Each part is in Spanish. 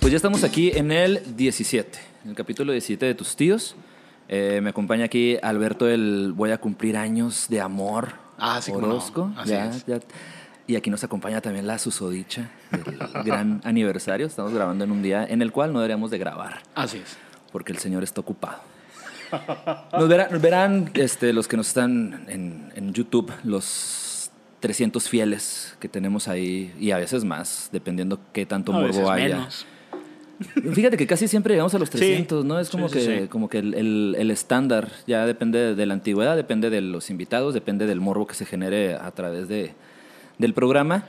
Pues ya estamos aquí en el 17, en el capítulo 17 de Tus Tíos. Eh, me acompaña aquí Alberto el Voy a cumplir años de amor. Ah, sí, no. Orozco. Así Ya, es. ya. Y aquí nos acompaña también la susodicha del gran aniversario. Estamos grabando en un día en el cual no deberíamos de grabar, Así es. porque el señor está ocupado. Nos verán, nos verán, este, los que nos están en, en YouTube, los 300 fieles que tenemos ahí, y a veces más, dependiendo qué tanto A morbo haya. menos. Fíjate que casi siempre llegamos a los Sí. 300, ¿no? Es como Sí, que, sí. como que el, el- el estándar ya depende de, de la antigüedad, depende de los invitados, depende del morbo que se genere a través de, del programa.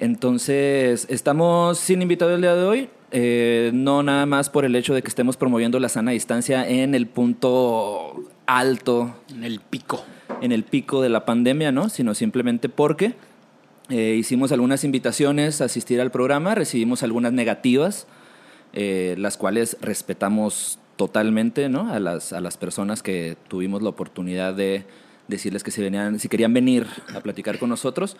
Entonces, estamos sin invitado el día de hoy, eh, no nada más por el hecho de que estemos promoviendo la sana distancia en el punto alto En el pico. en el pico de la pandemia, ¿no? Sino simplemente porque eh, hicimos algunas invitaciones a asistir al programa, recibimos algunas negativas, eh, las cuales respetamos totalmente, ¿no? A las, a las personas que tuvimos la oportunidad de decirles que si, venían, si querían venir a platicar con nosotros.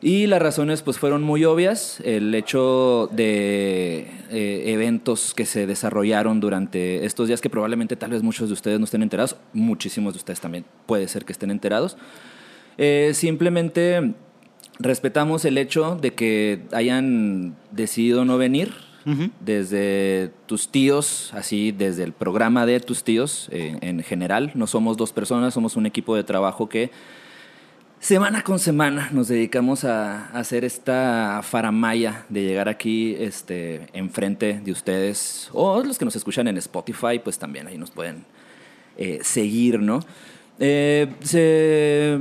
Y las razones pues fueron muy obvias. El hecho de eh, eventos que se desarrollaron durante estos días que probablemente tal vez muchos de ustedes no estén enterados, muchísimos de ustedes también puede ser que estén enterados. Eh, simplemente respetamos el hecho de que hayan decidido no venir desde tus tíos, así desde el programa de tus tíos eh, en general. No somos dos personas, somos un equipo de trabajo que semana con semana nos dedicamos a, hacer esta faramaya de llegar aquí este, enfrente de ustedes o los que nos escuchan en Spotify, pues también ahí nos pueden eh, seguir, ¿no? Eh, se,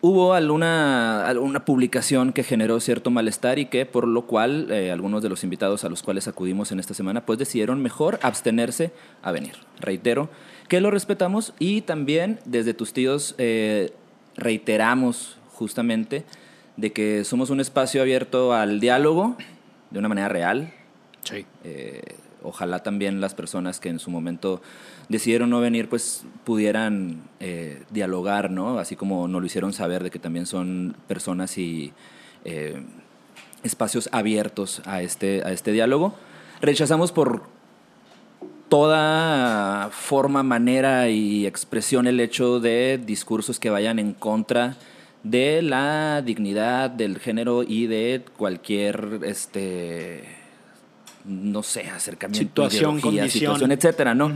hubo alguna, alguna publicación que generó cierto malestar y que por lo cual eh, algunos de los invitados a los cuales acudimos en esta semana pues decidieron mejor abstenerse a venir. Reitero que lo respetamos y también desde tus tíos reiteramos justamente de que somos un espacio abierto al diálogo de una manera real, Sí. eh, ojalá también las personas que en su momento decidieron no venir, pues pudieran eh, dialogar, ¿no? Así como nos lo hicieron saber de que también son personas y eh, espacios abiertos a este, a este diálogo. Rechazamos por toda forma, manera y expresión el hecho de discursos que vayan en contra de la dignidad del género y de cualquier este no sé, acercamiento, Situación, ideología, condición. situación, etcétera, ¿no?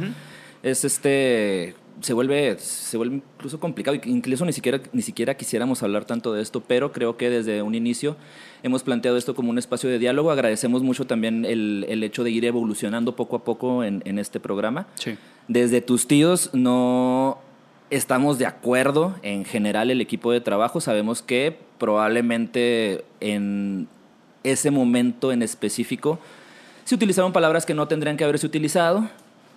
Es este se vuelve se vuelve incluso complicado, incluso ni siquiera ni siquiera quisiéramos hablar tanto de esto, pero creo que desde un inicio hemos planteado esto como un espacio de diálogo. Agradecemos mucho también el, el hecho de ir evolucionando poco a poco en, en este programa. Sí. Desde tus tíos no estamos de acuerdo en general el equipo de trabajo. Sabemos que probablemente en ese momento en específico se utilizaron palabras que no tendrían que haberse utilizado,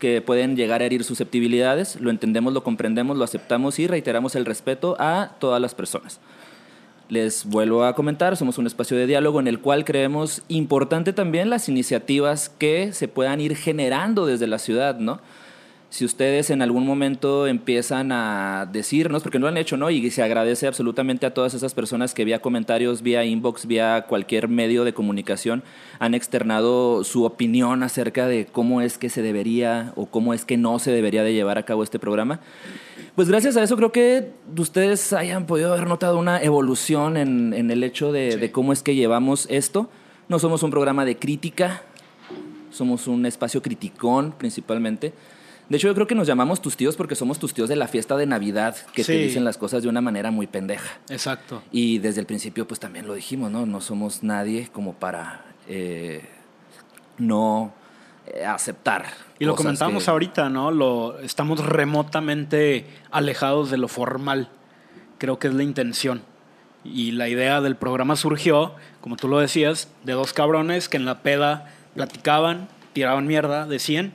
que pueden llegar a herir susceptibilidades. Lo entendemos, lo comprendemos, lo aceptamos y reiteramos el respeto a todas las personas. Les vuelvo a comentar, somos un espacio de diálogo en el cual creemos importante también las iniciativas que se puedan ir generando desde la ciudad, ¿no? Si ustedes en algún momento empiezan a decirnos, porque no lo han hecho, ¿no? Y se agradece absolutamente a todas esas personas que vía comentarios, vía inbox, vía cualquier medio de comunicación han externado su opinión acerca de cómo es que se debería o cómo es que no se debería de llevar a cabo este programa. Pues gracias a eso creo que ustedes hayan podido haber notado una evolución en, en el hecho de, Sí. de cómo es que llevamos esto. No somos un programa de crítica, somos un espacio criticón principalmente. De hecho, yo creo que nos llamamos tus tíos porque somos tus tíos de la fiesta de Navidad, que te dicen las cosas de una manera muy pendeja. Exacto. Y desde el principio, pues también lo dijimos, ¿no? No somos nadie como para eh, no eh, aceptar. Y lo comentamos que- ahorita, ¿no? Lo, estamos remotamente alejados de lo formal. Creo que es la intención. Y la idea del programa surgió, como tú lo decías, de dos cabrones que en la peda platicaban, tiraban mierda, decían,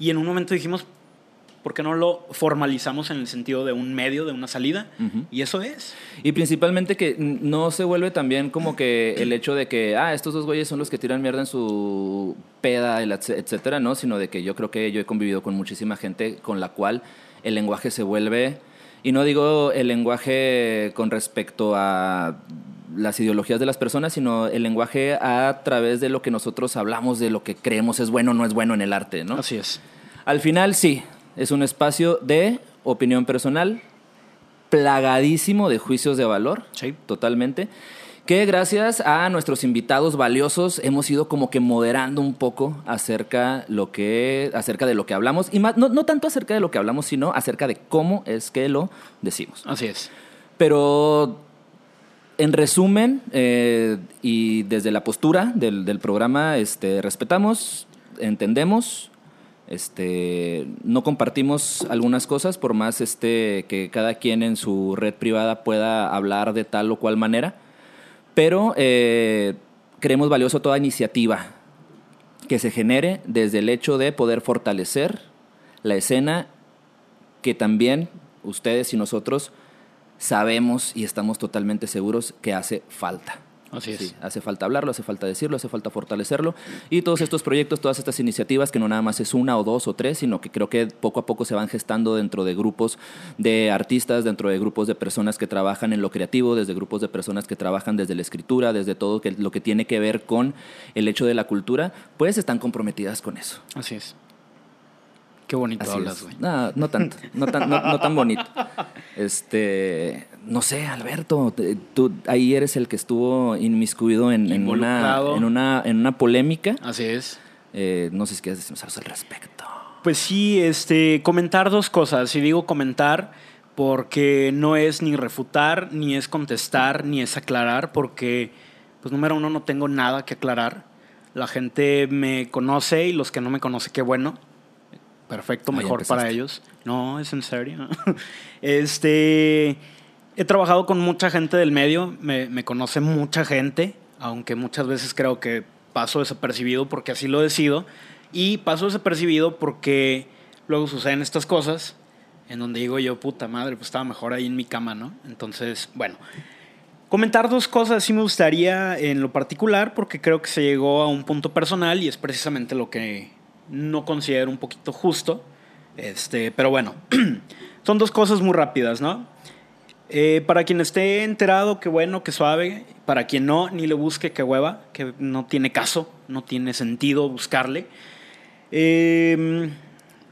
y en un momento dijimos, ¿por qué no lo formalizamos en el sentido de un medio, de una salida? Y eso es. Y principalmente que no se vuelve también como que el hecho de que, ah, estos dos güeyes son los que tiran mierda en su peda, etcétera, ¿no? Sino de que yo creo que yo he convivido con muchísima gente con la cual el lenguaje se vuelve, y no digo el lenguaje con respecto a las ideologías de las personas, sino el lenguaje a través de lo que nosotros hablamos, de lo que creemos es bueno o no es bueno en el arte, ¿no? Así es. Al final, sí, es un espacio de opinión personal, plagadísimo de juicios de valor, Sí. totalmente, que gracias a nuestros invitados valiosos hemos ido como que moderando un poco acerca, lo que, acerca de lo que hablamos, y más, no, no tanto acerca de lo que hablamos, sino acerca de cómo es que lo decimos. Así es. Pero en resumen, eh, y desde la postura del, del programa, este, respetamos, entendemos, este, no compartimos algunas cosas, por más este, que cada quien en su red privada pueda hablar de tal o cual manera, pero eh, creemos valioso toda iniciativa que se genere desde el hecho de poder fortalecer la escena que también ustedes y nosotros sabemos y estamos totalmente seguros que hace falta. Así es. Sí, hace falta hablarlo, hace falta decirlo, hace falta fortalecerlo. Y todos estos proyectos, todas estas iniciativas, que no nada más es una o dos o tres, sino que creo que poco a poco se van gestando dentro de grupos de artistas, dentro de grupos de personas que trabajan en lo creativo, desde grupos de personas que trabajan desde la escritura, desde todo lo que tiene que ver con el hecho de la cultura, pues están comprometidas con eso. Así es. Qué bonito Así hablas, güey. No, no tanto, no tan, no, no tan bonito. Este, no sé, Alberto, te- tú ahí eres el que estuvo inmiscuido en, en una, en, una, en una polémica. Así es. Eh, no sé si quieres decirnos algo al respecto. Pues sí, este, comentar dos cosas. Y digo comentar porque no es ni refutar, ni es contestar, ni es aclarar, porque, pues número uno, no tengo nada que aclarar. La gente me conoce y los que no me conocen, qué bueno. Perfecto, mejor para ellos. No, es en serio. este, he trabajado con mucha gente del medio, me, me conoce mucha gente, aunque muchas veces creo que paso desapercibido porque así lo decido. Y paso desapercibido porque luego suceden estas cosas en donde digo yo, puta madre, pues estaba mejor ahí en mi cama, ¿no? Entonces, bueno, Comentar dos cosas sí me gustaría en lo particular porque creo que se llegó a un punto personal y es precisamente lo que no considero un poquito justo. Este, pero bueno, son dos cosas muy rápidas, ¿no? Eh, para quien esté enterado, qué bueno, qué suave. Para quien no, ni le busque, qué hueva, que no tiene caso, no tiene sentido buscarle. Eh,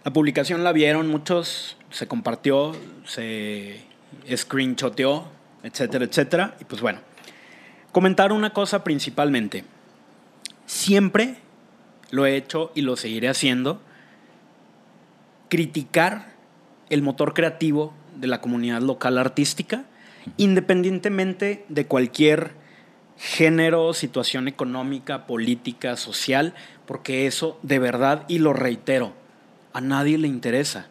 la publicación la vieron muchos, se compartió, se screenshoteó, etcétera, etcétera. Y pues bueno, comentar una cosa principalmente. Siempre lo he hecho y lo seguiré haciendo. Criticar el motor creativo de la comunidad local artística, independientemente de cualquier género, situación económica, política, social, porque eso de verdad, y lo reitero, a nadie le interesa.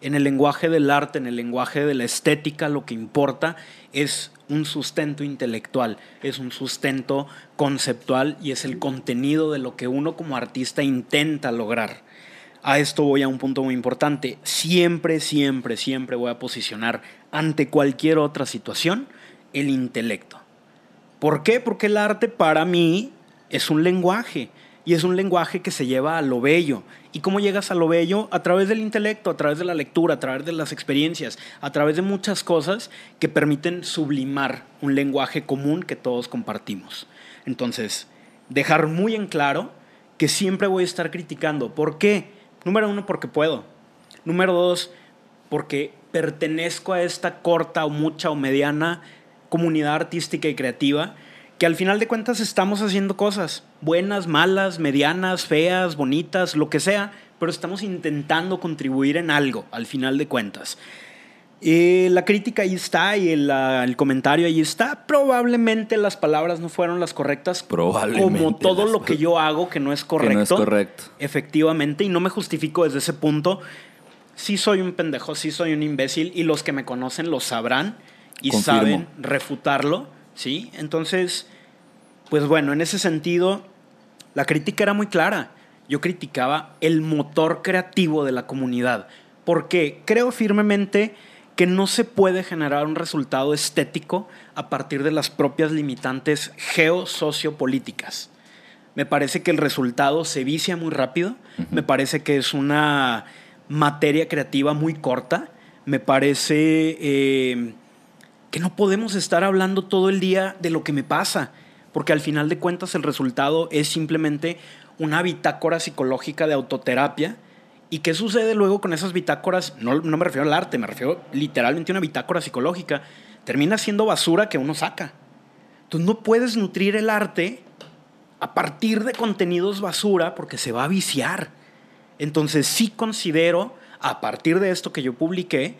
En el lenguaje del arte, en el lenguaje de la estética, lo que importa es un sustento intelectual, es un sustento conceptual y es el contenido de lo que uno como artista intenta lograr. A esto voy a un punto muy importante. Siempre, siempre, siempre voy a posicionar ante cualquier otra situación el intelecto. ¿Por qué? Porque el arte para mí es un lenguaje y es un lenguaje que se lleva a lo bello. ¿Y cómo llegas a lo bello? A través del intelecto, a través de la lectura, a través de las experiencias, a través de muchas cosas que permiten sublimar un lenguaje común que todos compartimos. Entonces, dejar muy en claro que siempre voy a estar criticando. ¿Por qué? Número uno, porque puedo. Número dos, porque pertenezco a esta corta o mucha o mediana comunidad artística y creativa que al final de cuentas estamos haciendo cosas buenas, malas, medianas, feas, bonitas, lo que sea, pero estamos intentando contribuir en algo al final de cuentas. Eh, la crítica ahí está y el, ah, el comentario ahí está. Probablemente las palabras no fueron las correctas. Probablemente Como todo las- lo que yo hago que no es correcto. Que no es correcto. Efectivamente, y no me justifico desde ese punto. Sí soy un pendejo, sí soy un imbécil y los que me conocen lo sabrán y Confirmo. saben refutarlo, ¿sí? Entonces, pues bueno, en ese sentido, la crítica era muy clara. Yo criticaba el motor creativo de la comunidad, porque creo firmemente que no se puede generar un resultado estético a partir de las propias limitantes geosociopolíticas. Me parece que el resultado se vicia muy rápido, me parece que es una materia creativa muy corta. Me parece eh, que no podemos estar hablando todo el día de lo que me pasa, porque al final de cuentas el resultado es simplemente una bitácora psicológica de autoterapia. ¿Y qué sucede luego con esas bitácoras? No, no me refiero al arte, me refiero literalmente a una bitácora psicológica. Termina siendo basura que uno saca. Tú no puedes nutrir el arte a partir de contenidos basura porque se va a viciar. Entonces sí considero, a partir de esto que yo publiqué,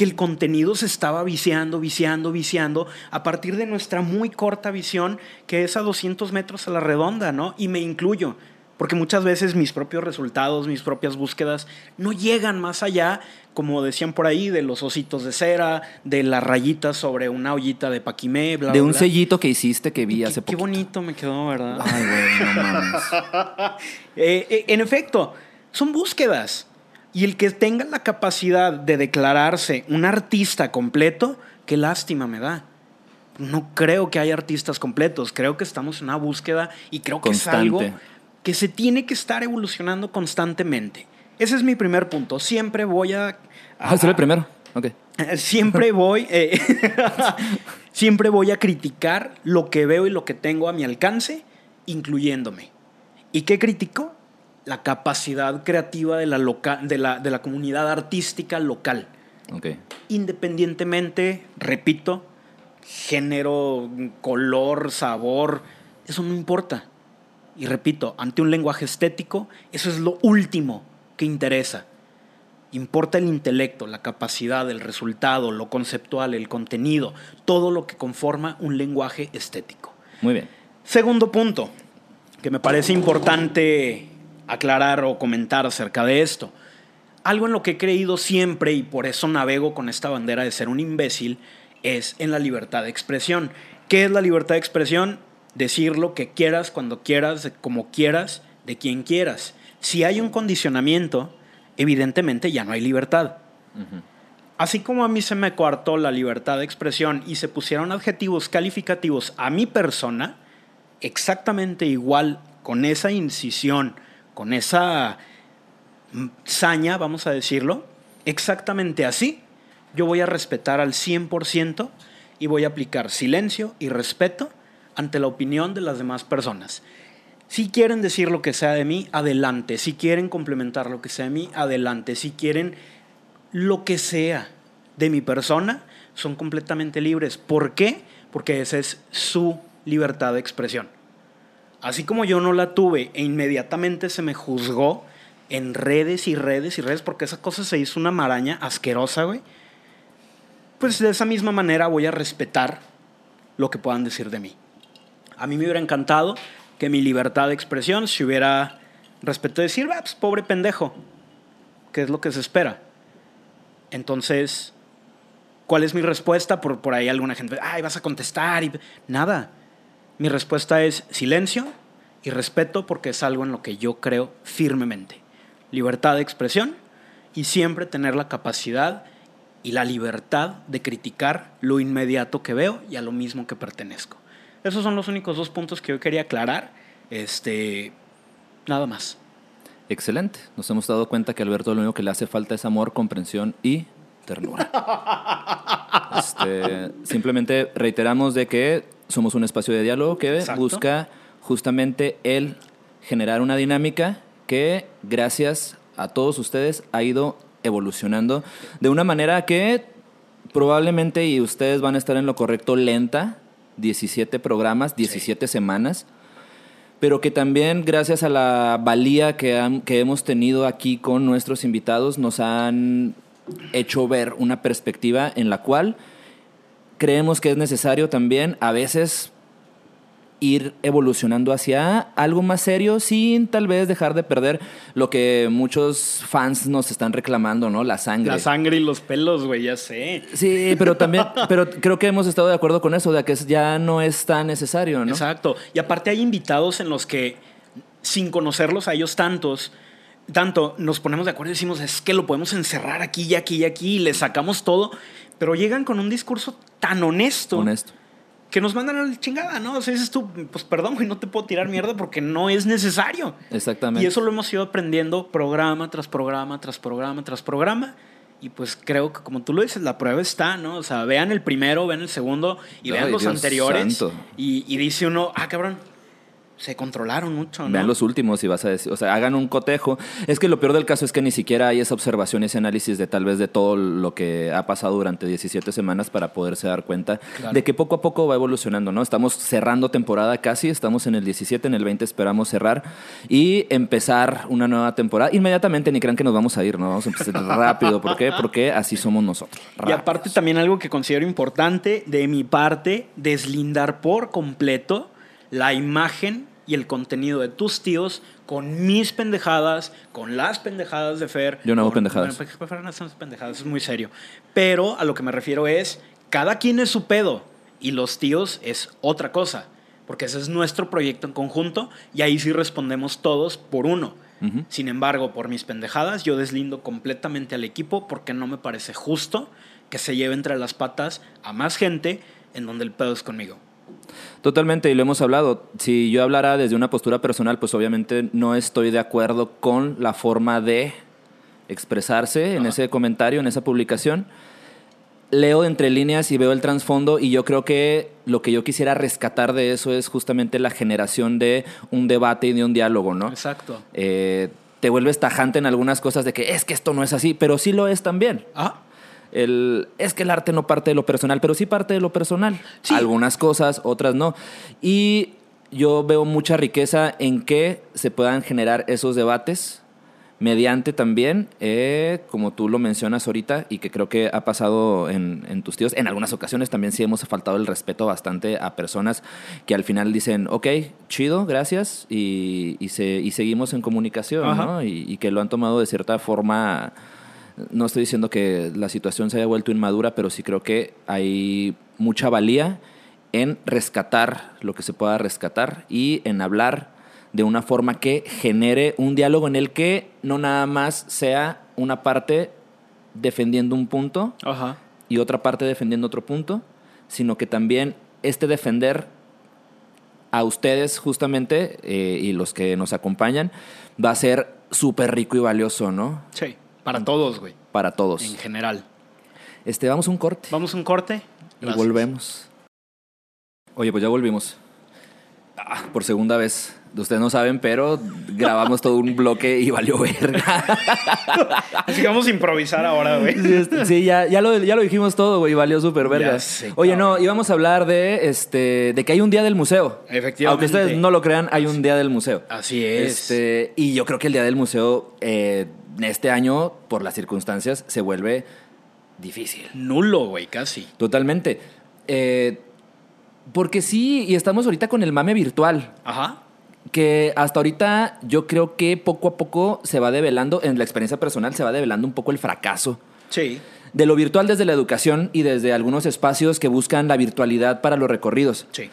que el contenido se estaba viciando, viciando, viciando, a partir de nuestra muy corta visión, que es a 200 metros a la redonda, ¿no? Y me incluyo porque muchas veces mis propios resultados, mis propias búsquedas no llegan más allá, como decían por ahí, de los ositos de cera, de las rayitas sobre una ollita de paquimé, bla, De un sellito que hiciste que vi hace poco. Qué bonito me quedó, ¿verdad? Ay, güey, no mames. Eh, eh, en efecto, son búsquedas. Y el que tenga la capacidad de declararse un artista completo, qué lástima me da. No creo que haya artistas completos, creo que estamos en una búsqueda y creo que es algo que se tiene que estar evolucionando constantemente. Ese es mi primer punto. Siempre voy a... Ah, el primero. Ok. Siempre voy, eh, siempre voy a criticar lo que veo y lo que tengo a mi alcance, incluyéndome. ¿Y qué critico? La capacidad creativa de la, de la, de la comunidad artística local. Okay. Independientemente, repito, género, color, sabor, eso no importa. Y repito, ante un lenguaje estético, eso es lo último que interesa. Importa el intelecto, la capacidad, el resultado, lo conceptual, el contenido, todo lo que conforma un lenguaje estético. Muy bien. Segundo punto, que me parece importante aclarar o comentar acerca de esto. Algo en lo que he creído siempre y por eso navego con esta bandera de ser un imbécil es en la libertad de expresión. ¿Qué es la libertad de expresión? decir lo que quieras, cuando quieras, como quieras, de quien quieras. Si hay un condicionamiento, evidentemente ya no hay libertad. Así como a mí se me coartó la libertad de expresión y se pusieron adjetivos calificativos a mi persona, exactamente igual, con esa incisión, con esa saña, vamos a decirlo, exactamente así, yo voy a respetar al 100% y voy a aplicar silencio y respeto ante la opinión de las demás personas. Si quieren decir lo que sea de mí, adelante. Si quieren complementar lo que sea de mí, adelante. Si quieren lo que sea de mi persona, son completamente libres. ¿Por qué? Porque esa es su libertad de expresión. Así como yo no la tuve e inmediatamente se me juzgó en redes y redes y redes porque esa cosa se hizo una maraña asquerosa, güey. Pues de esa misma manera voy a respetar lo que puedan decir de mí. A mí me hubiera encantado que mi libertad de expresión se hubiera respetado decir, pues, pobre pendejo, que es lo que se espera. Entonces, ¿cuál es mi respuesta? Por, por ahí alguna gente, ay, vas a contestar y nada. Mi respuesta es silencio y respeto porque es algo en lo que yo creo firmemente. Libertad de expresión y siempre tener la capacidad y la libertad de criticar lo inmediato que veo y a lo mismo que pertenezco. Esos son los únicos dos puntos que yo quería aclarar. Este, nada más. Excelente. Nos hemos dado cuenta que a Alberto lo único que le hace falta es amor, comprensión y ternura. Este, simplemente reiteramos de que somos un espacio de diálogo que busca justamente el generar una dinámica que gracias a todos ustedes ha ido evolucionando de una manera que probablemente y ustedes van a estar en lo correcto lenta 17 programas, 17 semanas, pero que también gracias a la valía que, que hemos tenido aquí con nuestros invitados nos han hecho ver una perspectiva en la cual creemos que es necesario también a veces ir evolucionando hacia algo más serio sin tal vez dejar de perder lo que muchos fans nos están reclamando, ¿no? La sangre. La sangre y los pelos, güey, ya sé. Sí, pero también, pero creo que hemos estado de acuerdo con eso, de que ya no es tan necesario, ¿no? Exacto. Y aparte hay invitados en los que, sin conocerlos a ellos tantos, tanto nos ponemos de acuerdo y decimos, es que lo podemos encerrar aquí y aquí y aquí y le sacamos todo, pero llegan con un discurso tan honesto. Honesto que nos mandan a la chingada, ¿no? O sea, dices tú, pues perdón, güey, no te puedo tirar mierda porque no es necesario. Exactamente. Y eso lo hemos ido aprendiendo programa tras programa, tras programa, tras programa. Y pues creo que como tú lo dices, la prueba está, ¿no? O sea, vean el primero, vean el segundo y vean los Dios anteriores. santo. Y, y dice uno, ah, cabrón, se controlaron mucho, ¿no? Vean los últimos y vas a decir, o sea, hagan un cotejo. Es que lo peor del caso es que ni siquiera hay esa observación, ese análisis de tal vez de todo lo que ha pasado durante 17 semanas para poderse dar cuenta Claro. de que poco a poco va evolucionando, ¿no? Estamos cerrando temporada casi, estamos en el 17, en el 20 esperamos cerrar y empezar una nueva temporada. Inmediatamente ni crean que nos vamos a ir, ¿no? Vamos a empezar rápido. ¿Por qué? Porque así somos nosotros. Y aparte también algo que considero importante de mi parte, deslindar por completo la imagen y el contenido de tus tíos con mis pendejadas, con las pendejadas de Fer. Yo no hago con- pendejadas. Bueno, pues, Fer no pendejadas, es muy serio. Pero a lo que me refiero es, cada quien es su pedo y los tíos es otra cosa. Porque ese es nuestro proyecto en conjunto y ahí sí respondemos todos por uno. Sin embargo, por mis pendejadas, yo deslindo completamente al equipo porque no me parece justo que se lleve entre las patas a más gente en donde el pedo es conmigo. Totalmente, y lo hemos hablado. Si yo hablara desde una postura personal, pues obviamente no estoy de acuerdo con la forma de expresarse en Ajá. ese comentario, en esa publicación. Leo entre líneas y veo el trasfondo y yo creo que lo que yo quisiera rescatar de eso es justamente la generación de un debate y de un diálogo, ¿no? Exacto. Eh, te vuelves tajante en algunas cosas de que es que esto no es así, pero sí lo es también. Ah, El, es que el arte no parte de lo personal, pero sí parte de lo personal. Sí. Algunas cosas, otras no. Y yo veo mucha riqueza en que se puedan generar esos debates mediante también, eh, como tú lo mencionas ahorita, y que creo que ha pasado en, en tus tíos, en algunas ocasiones también sí hemos faltado el respeto bastante a personas que al final dicen, ok, chido, gracias, y, y, se, y seguimos en comunicación. ¿no? Y, y que lo han tomado de cierta forma no estoy diciendo que la situación se haya vuelto inmadura, pero sí creo que hay mucha valía en rescatar lo que se pueda rescatar y en hablar de una forma que genere un diálogo en el que no nada más sea una parte defendiendo un punto ajá. y otra parte defendiendo otro punto, sino que también este defender a ustedes justamente eh, y los que nos acompañan va a ser súper rico y valioso, ¿no? Sí, para todos, güey, Para todos. en general. Este, vamos a un corte. Vamos a un corte. Y volvemos. Oye, pues ya volvimos. Ah, por segunda vez. Ustedes no saben, pero grabamos todo un bloque y valió verga. Así que vamos a improvisar ahora, güey. Sí, este, sí, ya, ya, lo, ya lo dijimos todo, güey, valió súper verga. Sé, Oye, no, íbamos a hablar de, este, de que hay un día del museo. Efectivamente. Aunque ustedes no lo crean, hay un día del museo. Así es. Este, y yo creo que el día del museo, eh, este año, por las circunstancias, se vuelve difícil. Nulo, güey, casi. Totalmente. Eh, porque sí, y estamos ahorita con el mame virtual, Ajá. que hasta ahorita yo creo que poco a poco se va develando, en la experiencia personal se va develando un poco el fracaso Sí. de lo virtual desde la educación y desde algunos espacios que buscan la virtualidad para los recorridos. Sí.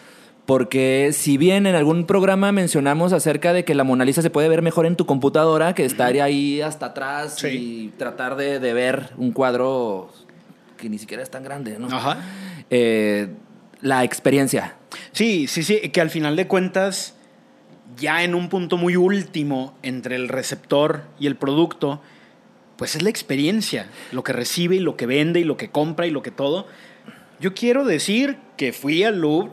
Porque si bien en algún programa mencionamos acerca de que la Mona Lisa se puede ver mejor en tu computadora que estar ahí hasta atrás Sí. y tratar de, de ver un cuadro que ni siquiera es tan grande, ¿no? Ajá. Eh, la experiencia. Sí, sí, sí, que al final de cuentas, ya en un punto muy último entre el receptor y el producto, pues es la experiencia, lo que recibe y lo que vende y lo que compra y lo que todo. Yo quiero decir que fui al Louvre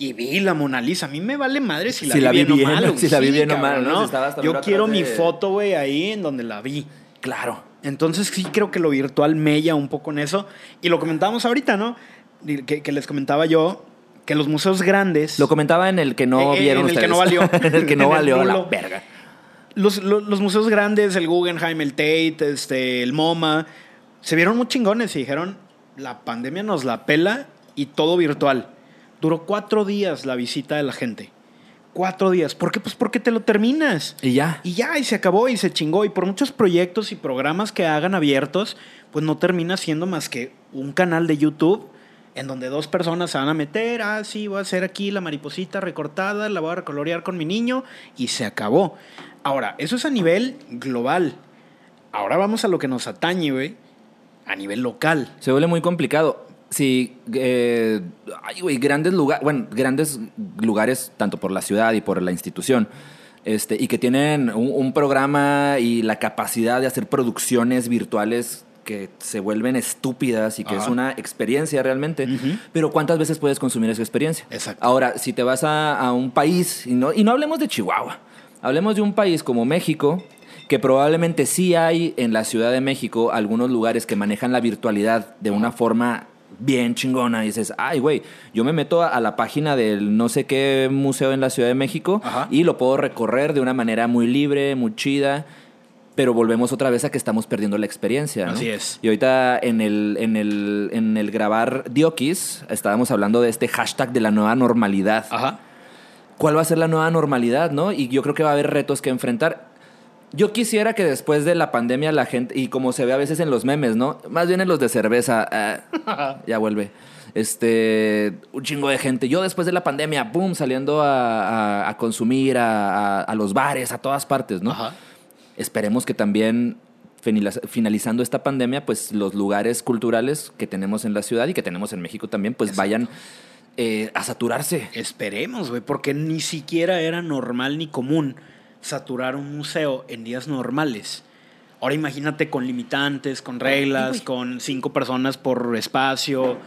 y vi la Mona Lisa. A mí me vale madre si la, Si vi, la vi bien, bien, o mal. si la vi bien o mal, ¿no? Si Yo quiero de- mi foto, güey, ahí en donde la vi. Claro. Entonces sí creo que lo virtual mella un poco en eso. Y lo comentábamos ahorita, ¿no? Que, que les comentaba yo que los museos grandes... Lo comentaba en el que no Eh, vieron en el que no valió. en el que no valió la verga. Los, los- los museos grandes, el Guggenheim, el Tate, este, el MoMA, se vieron muy chingones y dijeron, la pandemia nos la pela y todo virtual. Duró cuatro días la visita de la gente. Cuatro días. ¿Por qué? Pues porque te lo terminas. Y ya. Y ya, y se acabó y se chingó. Y por muchos proyectos y programas que hagan abiertos, pues no termina siendo más que un canal de YouTube en donde dos personas se van a meter, ah, sí, voy a hacer aquí la mariposita recortada, la voy a recolorear con mi niño y se acabó. Ahora, eso es a nivel global. Ahora vamos a lo que nos atañe, güey, a nivel local. Se vuelve muy complicado. Sí, eh, ay, güey, grandes lugares, bueno, grandes lugares tanto por la ciudad y por la institución, este, y que tienen un, un programa y la capacidad de hacer producciones virtuales que se vuelven estúpidas y que Ajá. es una experiencia realmente. Pero ¿cuántas veces puedes consumir esa experiencia? Exacto. Ahora, si te vas a, a un país, y no, y no hablemos de Chihuahua, hablemos de un país como México, que probablemente sí hay en la Ciudad de México algunos lugares que manejan la virtualidad de una forma bien chingona. Y dices, ay, güey, yo me meto a, la página del no sé qué museo en la Ciudad de México Ajá. y lo puedo recorrer de una manera muy libre, muy chida. Pero volvemos otra vez a que estamos perdiendo la experiencia. ¿no? Así es. Y ahorita en el, en el, en el grabar Diokis estábamos hablando de este hashtag de la nueva normalidad. Ajá. ¿Cuál va a ser la nueva normalidad, no? Y yo creo que va a haber retos que enfrentar. Yo quisiera que después de la pandemia la gente, y como se ve a veces en los memes, ¿no? Más bien en los de cerveza, ah, ya vuelve. Este, un chingo de gente. Yo después de la pandemia, boom, saliendo a, a- a consumir a, los bares, a todas partes, ¿no? Ajá. Esperemos que también finaliza- finalizando esta pandemia, pues los lugares culturales que tenemos en la ciudad y que tenemos en México también, pues vayan eh, a saturarse. Esperemos, güey, porque ni siquiera era normal ni común saturar un museo en días normales. Ahora imagínate con limitantes, con reglas, con cinco personas por espacio.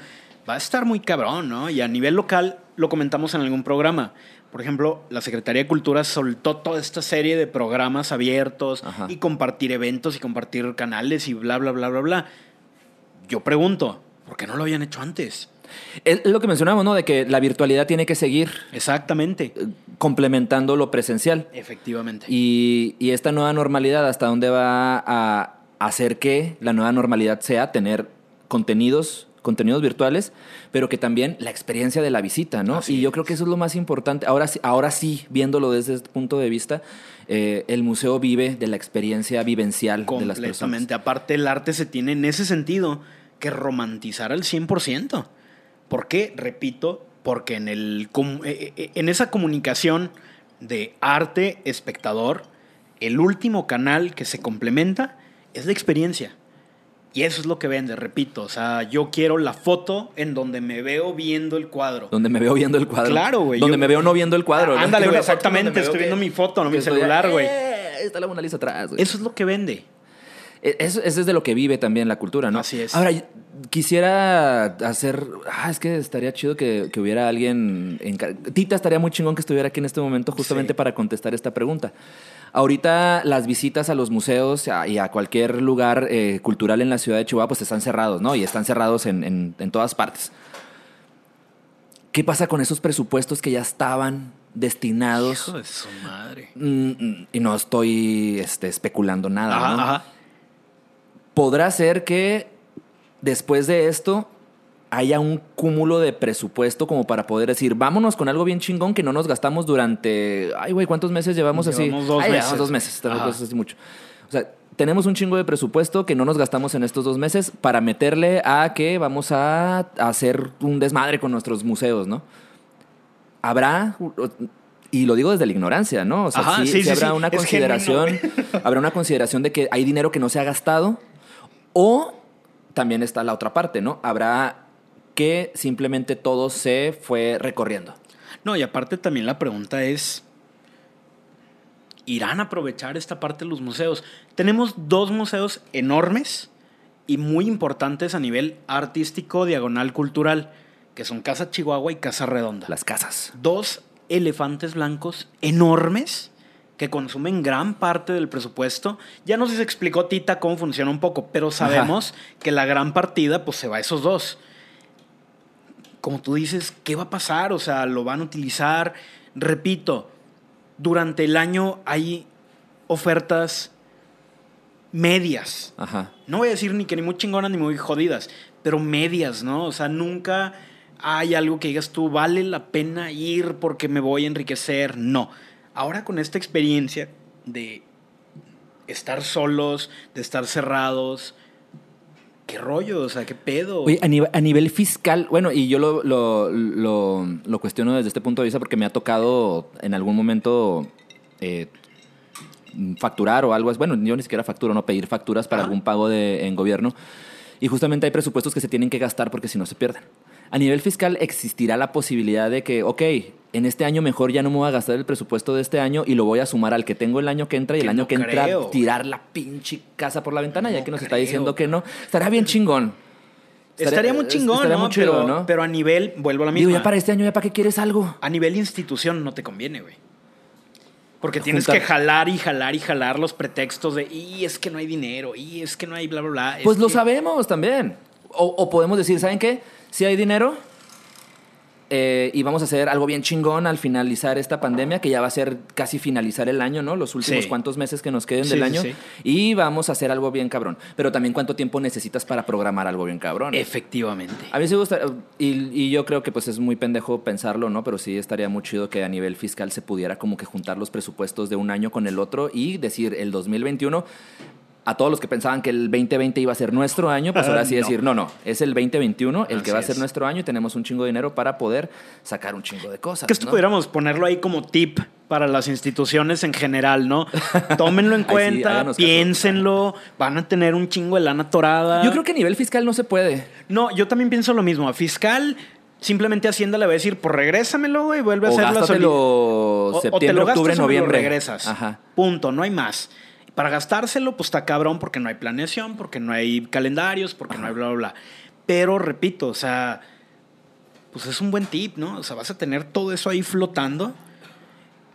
Va a estar muy cabrón, ¿no? Y a nivel local, lo comentamos en algún programa. Por ejemplo, la Secretaría de Cultura soltó toda esta serie de programas abiertos Ajá. y compartir eventos y compartir canales y bla, bla, bla, bla, bla. Yo pregunto, ¿por qué no lo habían hecho antes? Es lo que mencionamos, ¿no? De que la virtualidad tiene que seguir Exactamente. eh, complementando lo presencial. Efectivamente. Y, y esta nueva normalidad, ¿hasta dónde va a hacer que la nueva normalidad sea tener contenidos, contenidos virtuales, pero que también la experiencia de la visita, ¿no? Así y yo creo que eso es lo más importante. Ahora, sí- ahora sí, viéndolo desde este punto de vista, eh, el museo vive de la experiencia vivencial de las personas. Completamente. Aparte, el arte se tiene en ese sentido que romantizar al 100%. ¿Por qué? Repito, porque en, el, com- eh, eh, en esa comunicación de arte-espectador, el último canal que se complementa es la experiencia. Y eso es lo que vende, repito. O sea, yo quiero la foto en donde me veo viendo el cuadro. Donde me veo viendo el cuadro. Claro, güey. Donde Yo- me veo no viendo el cuadro. Ah, ándale, güey, exactamente. Estoy viendo que- mi foto, no mi celular, güey. "Eh, Está la Mona Lisa atrás. güey". Eso es lo que vende. E- Eso, eso es de lo que vive también la cultura, ¿no? Así es. Ahora, quisiera hacer. Ah, es que estaría chido que, que hubiera alguien. encar- Tita estaría muy chingón que estuviera aquí en este momento, justamente Sí. para contestar esta pregunta. Ahorita las visitas a los museos y a cualquier lugar eh, cultural en la ciudad de Chihuahua, pues están cerrados, ¿no? Y están cerrados en, en- en todas partes. ¿Qué pasa con esos presupuestos que ya estaban destinados? Hijo de su madre. Mm, mm, y no estoy este, especulando nada, Ajá, ¿no? ajá. Podrá ser que después de esto haya un cúmulo de presupuesto como para poder decir, vámonos con algo bien chingón que no nos gastamos durante, ay güey, ¿cuántos meses llevamos, Llevamos así? dos Ay, meses. llevamos dos meses, tampoco Ajá. es así mucho. O sea, tenemos un chingo de presupuesto que no nos gastamos en estos dos meses para meterle a que vamos a, hacer un desmadre con nuestros museos, ¿no? Habrá, y lo digo desde la ignorancia, ¿no? O sea, Ajá, sí, sí, habrá una consideración, habrá una consideración de que hay dinero que no se ha gastado o también está la otra parte, ¿no? Habrá que simplemente todo se fue recorriendo. No, y aparte también la pregunta es, ¿irán a aprovechar esta parte de los museos? Tenemos dos museos enormes y muy importantes a nivel artístico, diagonal, cultural, que son Casa Chihuahua y Casa Redonda. Las casas. Dos elefantes blancos enormes que consumen gran parte del presupuesto. Ya nos explicó Tita cómo funciona un poco, pero sabemos que la gran partida pues se va a esos dos. Como tú dices, ¿qué va a pasar? O sea, ¿lo van a utilizar? Repito, durante el año hay ofertas medias. Ajá. No voy a decir ni que ni muy chingonas ni muy jodidas, pero medias, ¿no? O sea, nunca hay algo que digas tú, vale la pena ir porque me voy a enriquecer. No. Ahora con esta experiencia de estar solos, de estar cerrados, ¿qué rollo? O sea, ¿qué pedo? Oye, a nivel, a nivel fiscal, bueno, y yo lo, lo, lo- lo cuestiono desde este punto de vista porque me ha tocado en algún momento eh, facturar o algo. Bueno, yo ni siquiera facturo, no pedir facturas para algún pago de, en gobierno. Y justamente hay presupuestos que se tienen que gastar porque si no se pierden. A nivel fiscal existirá la posibilidad de que, ok, en este año mejor ya no me voy a gastar el presupuesto de este año y lo voy a sumar al que tengo el año que entra y el año no que entra creo. tirar la pinche casa por la ventana, ya No que nos está diciendo que no. Estará bien chingón. Estaría, muy chingón, estaría ¿no? muy chido, pero, ¿no? pero a nivel, vuelvo a la misma. Digo, ya para este año, ¿ya para qué quieres algo? A nivel institución no te conviene, güey. Porque tienes Juntar- que jalar y jalar y jalar los pretextos de, y es que no hay dinero, y es que no hay bla, bla, bla. es Pues lo que-". sabemos también. O, o podemos decir, ¿saben qué? Si hay dinero eh, y vamos a hacer algo bien chingón al finalizar esta pandemia, que ya va a ser casi finalizar el año, ¿no? Los últimos Sí. cuantos meses que nos queden Sí, del año. sí. Y vamos a hacer algo bien cabrón. Pero también cuánto tiempo necesitas para programar algo bien cabrón. Efectivamente. A mí sí me gusta, y, y yo creo que pues es muy pendejo pensarlo, ¿no? Pero sí estaría muy chido que a nivel fiscal se pudiera como que juntar los presupuestos de un año con el otro y decir el 2021 a todos los que pensaban que el 2020 iba a ser nuestro año, pues ahora sí No. decir, no, no, es el 2021 el Así que va a ser es. nuestro año y tenemos un chingo de dinero para poder sacar un chingo de cosas. Que esto ¿no? pudiéramos ponerlo ahí como tip para las instituciones en general, ¿no? Tómenlo en sí, cuenta, piénsenlo, van a tener un chingo de lana torada. Yo creo que a nivel fiscal no se puede. No, yo también pienso lo mismo. A fiscal, simplemente Hacienda le va a decir, pues regrésamelo, güey, vuelve a O hacer la gástatelo O- o te lo gastas octubre, o me lo noviembre. regresas. Ajá. Punto, no hay más. Para gastárselo, pues está cabrón porque no hay planeación, porque no hay calendarios, porque no hay bla, bla, bla. Pero repito, o sea, pues es un buen tip, ¿no? O sea, vas a tener todo eso ahí flotando.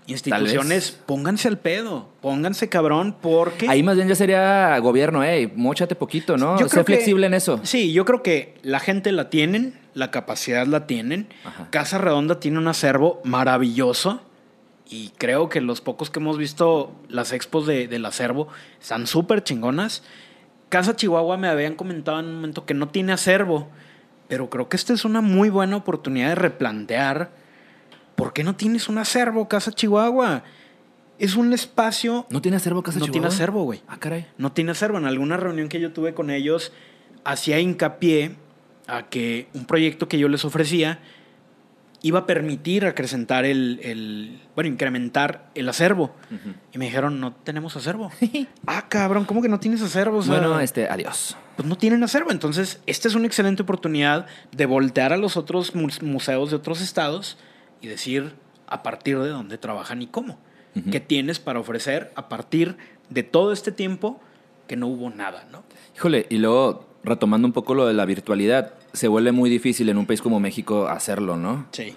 Instituciones, pónganse al pedo, pónganse cabrón, porque. Ahí más bien ya sería gobierno, eh, móchate poquito, ¿no? Yo sé que- flexible en eso. Sí, yo creo que la gente la tienen, la capacidad la tienen. Ajá. Casa Redonda tiene un acervo maravilloso. Y creo que los pocos que hemos visto las expos de- del acervo están súper chingonas. Casa Chihuahua me habían comentado en un momento que no tiene acervo. Pero creo que esta es una muy buena oportunidad de replantear. ¿Por qué no tienes un acervo, Casa Chihuahua? Es un espacio. ¿No tiene acervo Casa No Chihuahua? tiene acervo, güey Ah, caray. no tiene acervo. En alguna reunión que yo tuve con ellos, hacía hincapié a que un proyecto que yo les ofrecía iba a permitir acrecentar el, el- bueno, incrementar el acervo. Y me dijeron, no tenemos acervo. ah, cabrón, ¿cómo que no tienes acervo? O sea, Bueno, este, adiós. pues no tienen acervo. Entonces, esta es una excelente oportunidad de voltear a los otros mu- museos de otros estados y decir a partir de dónde trabajan y cómo. Ujú. ¿Qué tienes para ofrecer a partir de todo este tiempo que no hubo nada, ¿no? Híjole, y luego, retomando un poco lo de la virtualidad, se vuelve muy difícil en un país como México hacerlo, ¿no? Sí.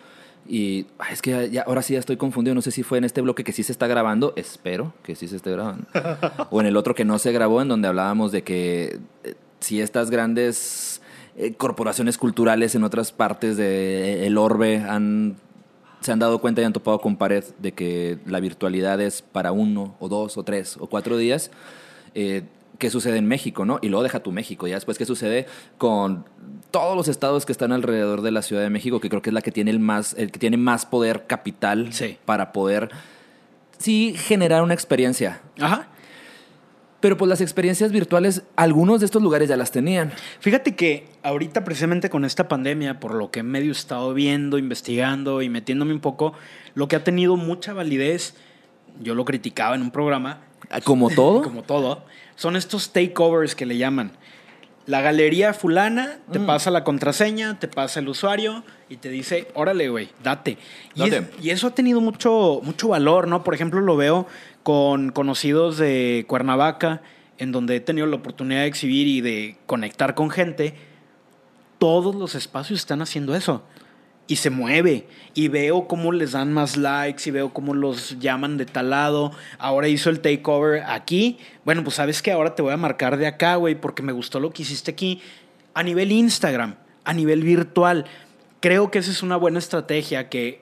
Y ay, es que ya- ya, ahora sí ya estoy confundido. No sé si fue en este bloque que sí se está grabando. Espero que sí se esté grabando. o en el otro que no se grabó, en donde hablábamos de que eh, si estas grandes eh, corporaciones culturales en otras partes del orbe han, se han dado cuenta y han topado con pared de que la virtualidad es para uno o dos o tres o cuatro días. ¿Qué sucede en México, no? Y luego deja tu México. Ya después, ¿qué sucede con todos los estados que están alrededor de la Ciudad de México? Que creo que es la que tiene el más, el que tiene más poder capital Sí. para poder sí generar una experiencia. Ajá. Pero pues las experiencias virtuales, algunos de estos lugares ya las tenían. Fíjate que ahorita precisamente con esta pandemia, por lo que he medio estado viendo, investigando y metiéndome un poco, lo que ha tenido mucha validez, yo lo criticaba en un programa, Como todo. como todo, son estos takeovers que le llaman. La galería fulana te Mm. pasa la contraseña, te pasa el usuario y te dice, órale, güey, date. Y, Date. es- y eso ha tenido mucho, mucho valor, ¿no? Por ejemplo, lo veo con conocidos de Cuernavaca, en donde he tenido la oportunidad de exhibir y de conectar con gente. Todos los espacios están haciendo eso. Y se mueve. Y veo cómo les dan más likes y veo cómo los llaman de tal lado. Ahora hizo el takeover aquí. Bueno, pues sabes que ahora te voy a marcar de acá, güey, porque me gustó lo que hiciste aquí. A nivel Instagram, a nivel virtual. Creo que esa es una buena estrategia que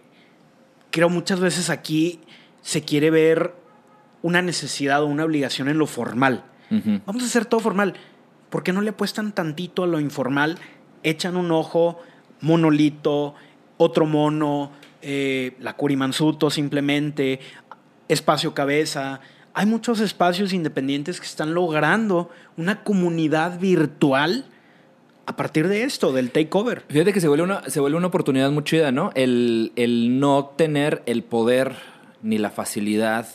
creo muchas veces aquí se quiere ver una necesidad o una obligación en lo formal. Vamos a hacer todo formal. ¿Por qué no le apuestan tantito a lo informal? Echan un ojo, monolito, otro mono, eh, la Curimansuto simplemente, espacio cabeza. Hay muchos espacios independientes que están logrando una comunidad virtual a partir de esto, del takeover. Fíjate que se vuelve una, se vuelve una oportunidad muy chida, ¿no? El, el no tener el poder ni la facilidad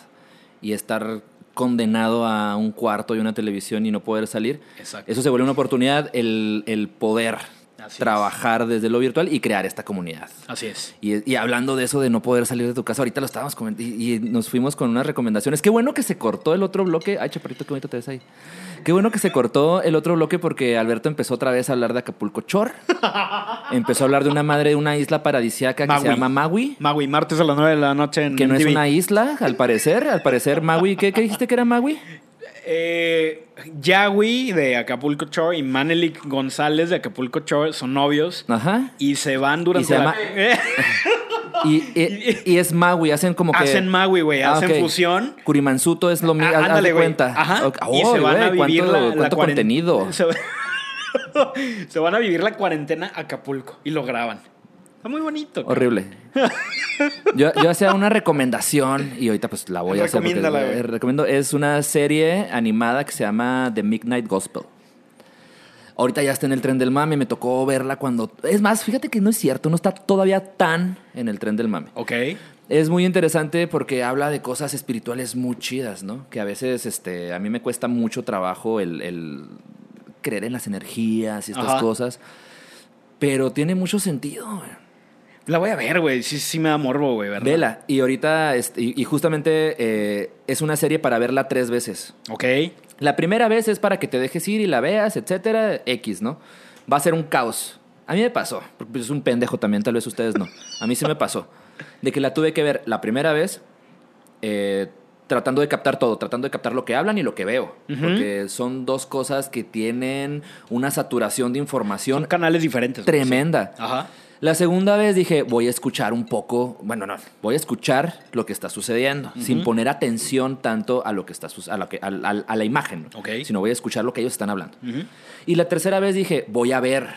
y estar condenado a un cuarto y una televisión y no poder salir. Exacto. Eso se vuelve una oportunidad, el, el poder Así trabajar desde lo virtual y crear esta comunidad. Así es. Y, y hablando de eso de no poder salir de tu casa, ahorita lo estábamos comentando y, y nos fuimos con unas recomendaciones. Qué bueno que se cortó el otro bloque. Ay, chaparrito, qué bonito te ves ahí. Qué bueno que se cortó el otro bloque porque Alberto empezó otra vez a hablar de Acapulco Chor. empezó a hablar de una madre de una isla paradisiaca que Maui. se llama Maui. Maui, martes a las 9 de la noche en Que no es una isla, al parecer. Al parecer, Maui. ¿Qué, qué dijiste que era Maui? Eh, de Acapulco Shore y Manelik González de Acapulco Shore son novios Ajá. y se van durante Y se llama- la... Y, y- y es Maui. Hacen como que. hacen Maui, güey, Ah, hacen fusión. Kurimansuto es lo mismo. Ah, ándale, güey. cuenta. Ajá. Y se Oh, van a vivir ¿cuánto, la, la cuánto cuaren- contenido? Se, se van a vivir la cuarentena a Acapulco y lo graban. Está muy bonito. Horrible. Yo, yo hacía una recomendación y ahorita pues la voy a hacer. porque, recomiendo, es una serie animada que se llama The Midnight Gospel. Ahorita ya está en el tren del mame, me tocó verla cuando... Es más, fíjate que no es cierto, no está todavía tan en el tren del mame. Ok. Es muy interesante porque habla de cosas espirituales muy chidas, ¿no? Que a veces este, a mí me cuesta mucho trabajo el, el creer en las energías y estas Ajá. cosas. Pero tiene mucho sentido, güey. La voy a ver, güey. Sí, sí me da morbo, güey, ¿verdad? Vela. Y ahorita, este, y, y justamente eh, es una serie para verla tres veces. Ok. La primera vez es para que te dejes ir y la veas, etcétera, X, ¿no? Va a ser un caos. A mí me pasó, porque pues, es un pendejo también, tal vez ustedes no. A mí sí me pasó. De que la tuve que ver la primera vez eh, tratando de captar todo, tratando de captar lo que hablan y lo que veo. Porque son dos cosas que tienen una saturación de Son información canales diferentes. tremenda. sí. Ajá. La segunda vez dije, voy a escuchar un poco, bueno, no, voy a escuchar lo que está sucediendo, sin poner atención tanto a lo que está a, que, a, a- a la imagen, ¿no? Ok. sino voy a escuchar lo que ellos están hablando. Y la tercera vez dije, voy a ver,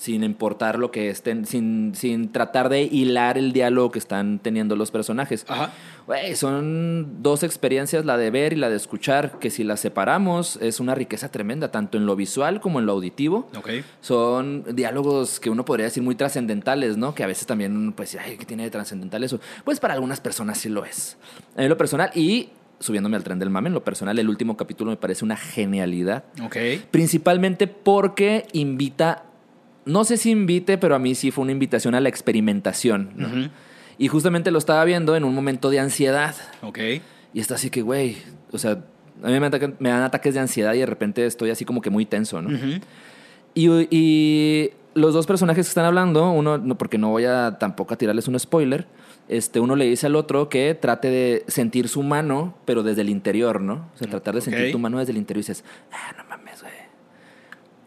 sin importar lo que estén, sin, sin tratar de hilar el diálogo que están teniendo los personajes. Ajá. Son dos experiencias, la de ver y la de escuchar, que si las separamos es una riqueza tremenda, tanto en lo visual como en lo auditivo Ok. son diálogos que uno podría decir muy trascendentales, ¿no? Que a veces también decir, ay, ¿qué tiene de trascendental eso? Pues para algunas personas sí lo es. En lo personal, y subiéndome al tren del mame, en lo personal, el último capítulo me parece una genialidad. Ok. Principalmente porque invita, no sé si invite, pero a mí sí fue una invitación a la experimentación, ¿no? Y justamente lo estaba viendo en un momento de ansiedad. Ok. Y está así que, güey, o sea, a mí me, atacan- me dan ataques de ansiedad y de repente estoy así como que muy tenso, ¿no? Y, y los dos personajes que están hablando, uno, no, porque no voy a tampoco a tirarles un spoiler, este, uno le dice al otro que trate de sentir su mano, pero desde el interior, ¿no? O sea, tratar de sentir tu mano desde el interior y dices, ah, no mames, güey.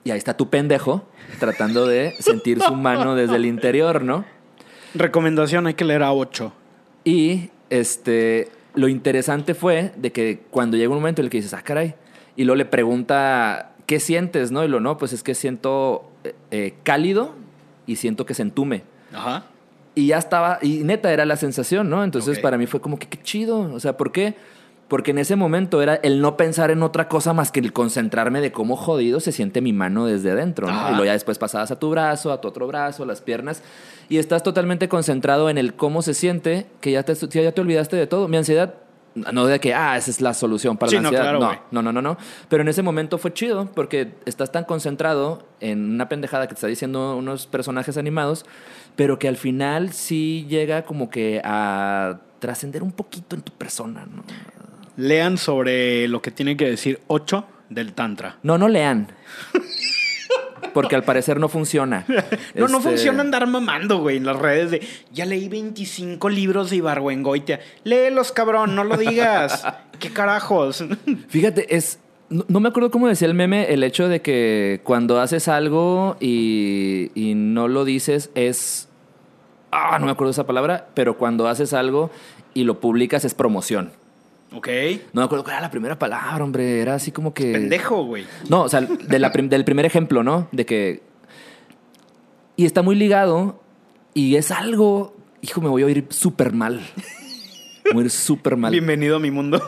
Y ahí está tu pendejo tratando de sentir su mano desde el interior, ¿no? Recomendación, hay que leer a 8. Y este, lo interesante fue de que cuando llega un momento en el que dices, ah, caray, y luego le pregunta, ¿qué sientes? ¿No? Y lo no, pues es que siento eh, eh, cálido y siento que se entume. Ajá. Y ya estaba, y neta era la sensación, ¿no? Entonces para mí fue como que qué chido. O sea, ¿por qué? Porque en ese momento era el no pensar en otra cosa más que el concentrarme de cómo jodido se siente mi mano desde adentro, ¿no? Y luego ya después pasabas a tu brazo, a tu otro brazo, las piernas, y estás totalmente concentrado en el cómo se siente, que ya te, ya te olvidaste de todo. Mi ansiedad, no de que, ah, esa es la solución para Sí, la no, ansiedad. no, no, no, no, no. Pero en ese momento fue chido porque estás tan concentrado en una pendejada que te está diciendo unos personajes animados, pero que al final sí llega como que a trascender un poquito en tu persona, ¿no? Lean sobre lo que tiene que decir 8 del Tantra. No, no lean. Porque al parecer no funciona. No, no Este, funciona andar mamando, güey, en las redes de ya leí 25 libros de Ibargüengoitia. Léelos, cabrón, no lo digas. ¿Qué carajos? Fíjate, es. No, no me acuerdo cómo decía el meme, el hecho de que cuando haces algo y, y no lo dices es. Ah, no me acuerdo esa palabra, pero cuando haces algo y lo publicas es promoción. Ok. No me acuerdo cuál era la primera palabra, hombre. Era así como que. Pendejo, güey. No, o sea, de la prim- del primer ejemplo, ¿no? De que. Y está muy ligado y es algo. Hijo, me voy a oír súper mal. Me voy a oír súper mal. Bienvenido a mi mundo.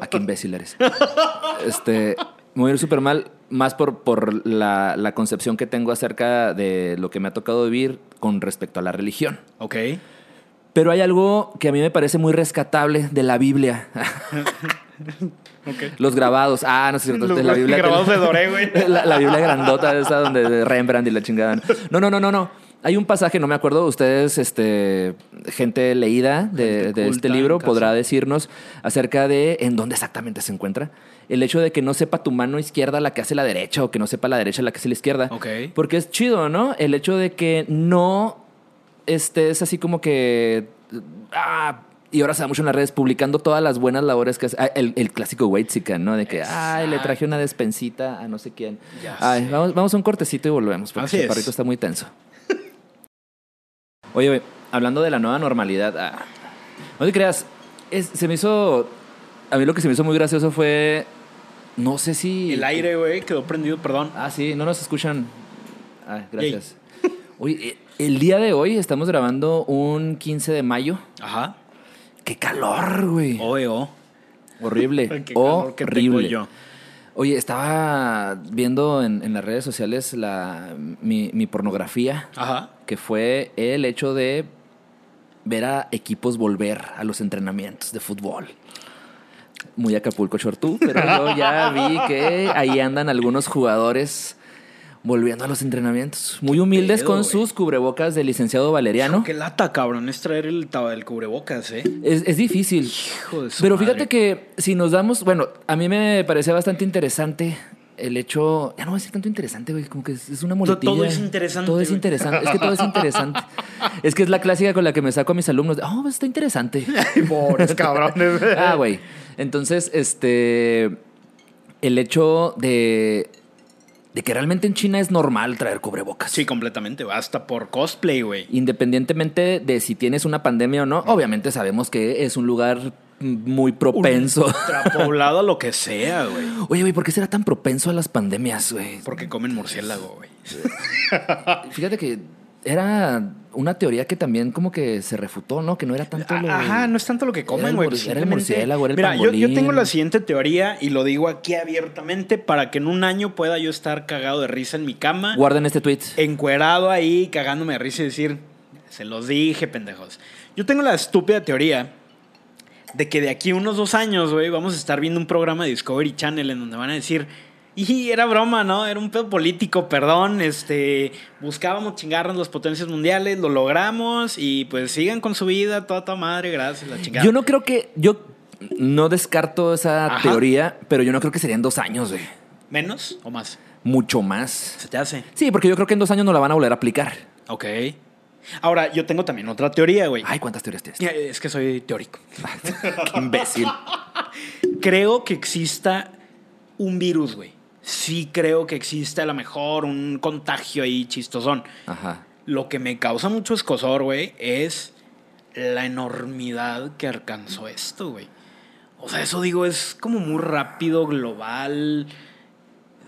¿A qué imbécil eres? Este, me voy a ir súper mal, más por, por la, la concepción que tengo acerca de lo que me ha tocado vivir con respecto a la religión. ok. Pero hay algo que a mí me parece muy rescatable de la Biblia. Los grabados. Ah, no es cierto. Los de la Biblia. grabados de Doré, güey. La, la Biblia grandota esa donde de Rembrandt y la chingada. No, no, no, no, no. Hay un pasaje, no me acuerdo, ustedes, este, gente leída de, Gente de este libro, podrá decirnos acerca de en dónde exactamente se encuentra. El hecho de que no sepa tu mano izquierda la que hace la derecha o que no sepa la derecha la que hace la izquierda. Porque es chido, ¿no? El hecho de que no estés así como que. Ah, y ahora se da mucho en las redes publicando todas las buenas labores que hace. ah, el, el clásico Weightsican, ¿no? De que, ay, le traje una despensita a no sé quién. Ya Ay, sé. vamos, vamos a un cortecito y volvemos, porque el es. chaparrito está muy tenso. Oye, güey, hablando de la nueva normalidad, ah, no te creas, es- se me hizo. A mí lo que se me hizo muy gracioso fue. No sé si. El aire, güey, quedó prendido, perdón. Ah, sí, no nos escuchan. Ah, gracias. Oye, eh, el día de hoy estamos grabando un 15 de mayo. Ajá. ¡Qué calor, güey! Oe, oh. Horrible. Qué calor que tengo horrible. yo. Oye, estaba viendo en, en las redes sociales la, mi, mi pornografía, Ajá. que fue el hecho de ver a equipos volver a los entrenamientos de fútbol. Muy Acapulco Chortú, pero yo ya vi que ahí andan algunos jugadores volviendo a los entrenamientos. Muy humildes pedo, con sus cubrebocas de licenciado Valeriano. Qué lata, cabrón, es traer el, el cubrebocas, ¿eh? Es, es difícil. Hijo de su Pero madre. fíjate que si nos damos, bueno, a mí me parecía bastante interesante el hecho, ya no voy a decir tanto interesante, güey, como que es una muletilla. todo es interesante, Todo es güey. interesante, es que todo es interesante. es que es la clásica con la que me saco a mis alumnos, de, oh, está interesante. Pobres cabrones. ah, güey. Entonces, este, el hecho de, de que realmente en China es normal traer cubrebocas. Sí, completamente. Hasta por cosplay, güey. Independientemente de si tienes una pandemia o no, obviamente sabemos que es un lugar muy propenso. Ultrapoblado a lo que sea, güey. Oye, güey, ¿por qué será tan propenso a las pandemias, güey? Porque comen murciélago, güey. Fíjate que era una teoría que también como que se refutó, ¿no? Que no era tanto lo... Ajá, no es tanto lo que Era comen, güey. pues era el murciélago, era el Mira, yo, yo tengo la siguiente teoría y lo digo aquí abiertamente para que en un año pueda yo estar cagado de risa en mi cama, Guarden este tweet. encuerado ahí, cagándome de risa y decir, se los dije, pendejos. Yo tengo la estúpida teoría de que de aquí a unos dos años, güey, vamos a estar viendo un programa de Discovery Channel en donde van a decir, y era broma, ¿no? Era un pedo político, perdón, este, buscábamos chingarnos las potencias mundiales, lo logramos y pues sigan con su vida, toda toda madre, gracias, la chingada. Yo no creo que... Yo no descarto esa Ajá. teoría, pero yo no creo que serían dos años, güey. ¿Menos o más? Mucho más. Se te hace. Sí, porque yo creo que en dos años no la van a volver a aplicar. Ok. Ahora, yo tengo también otra teoría, güey. Ay, ¿cuántas teorías tienes? Es que soy teórico. Qué imbécil. Creo que exista un virus, güey. Sí creo que existe a lo mejor un contagio ahí chistosón. Ajá. Lo que me causa mucho escosor, güey, es la enormidad que alcanzó esto, güey. O sea, eso digo, es como muy rápido, global.